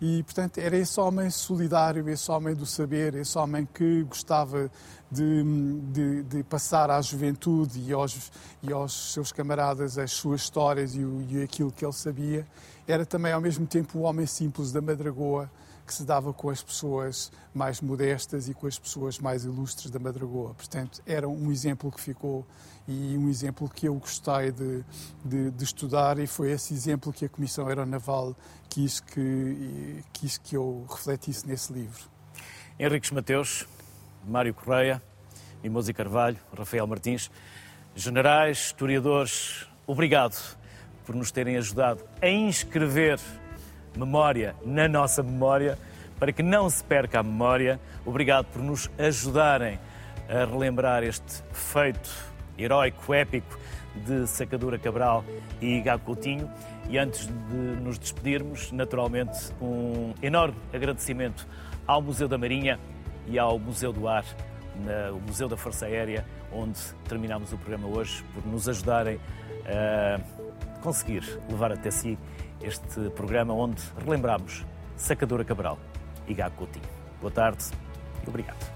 Speaker 7: E, portanto, era esse homem solidário, esse homem do saber, esse homem que gostava de, de, de passar à juventude e aos, e aos, seus camaradas as suas histórias e, o, e aquilo que ele sabia. Era também, ao mesmo tempo, o homem simples da Madragoa, que se dava com as pessoas mais modestas e com as pessoas mais ilustres da Madragoa. Portanto, era um exemplo que ficou e um exemplo que eu gostei de, de, de estudar e foi esse exemplo que a Comissão Aeronaval quis que, quis que eu refletisse nesse livro.
Speaker 1: Henriques Mateus, Mário Correia, Mimoso Carvalho, Rafael Martins, generais, historiadores, obrigado por nos terem ajudado a inscrever memória na nossa memória, para que não se perca a memória. Obrigado por nos ajudarem a relembrar este feito heróico, épico de Sacadura Cabral e Gago Coutinho. E antes de nos despedirmos, naturalmente, um enorme agradecimento ao Museu da Marinha e ao Museu do Ar, o Museu da Força Aérea, onde terminamos o programa hoje, por nos ajudarem a conseguir levar até si este programa onde relembramos Sacadura Cabral e Gago Coutinho. Boa tarde e obrigado.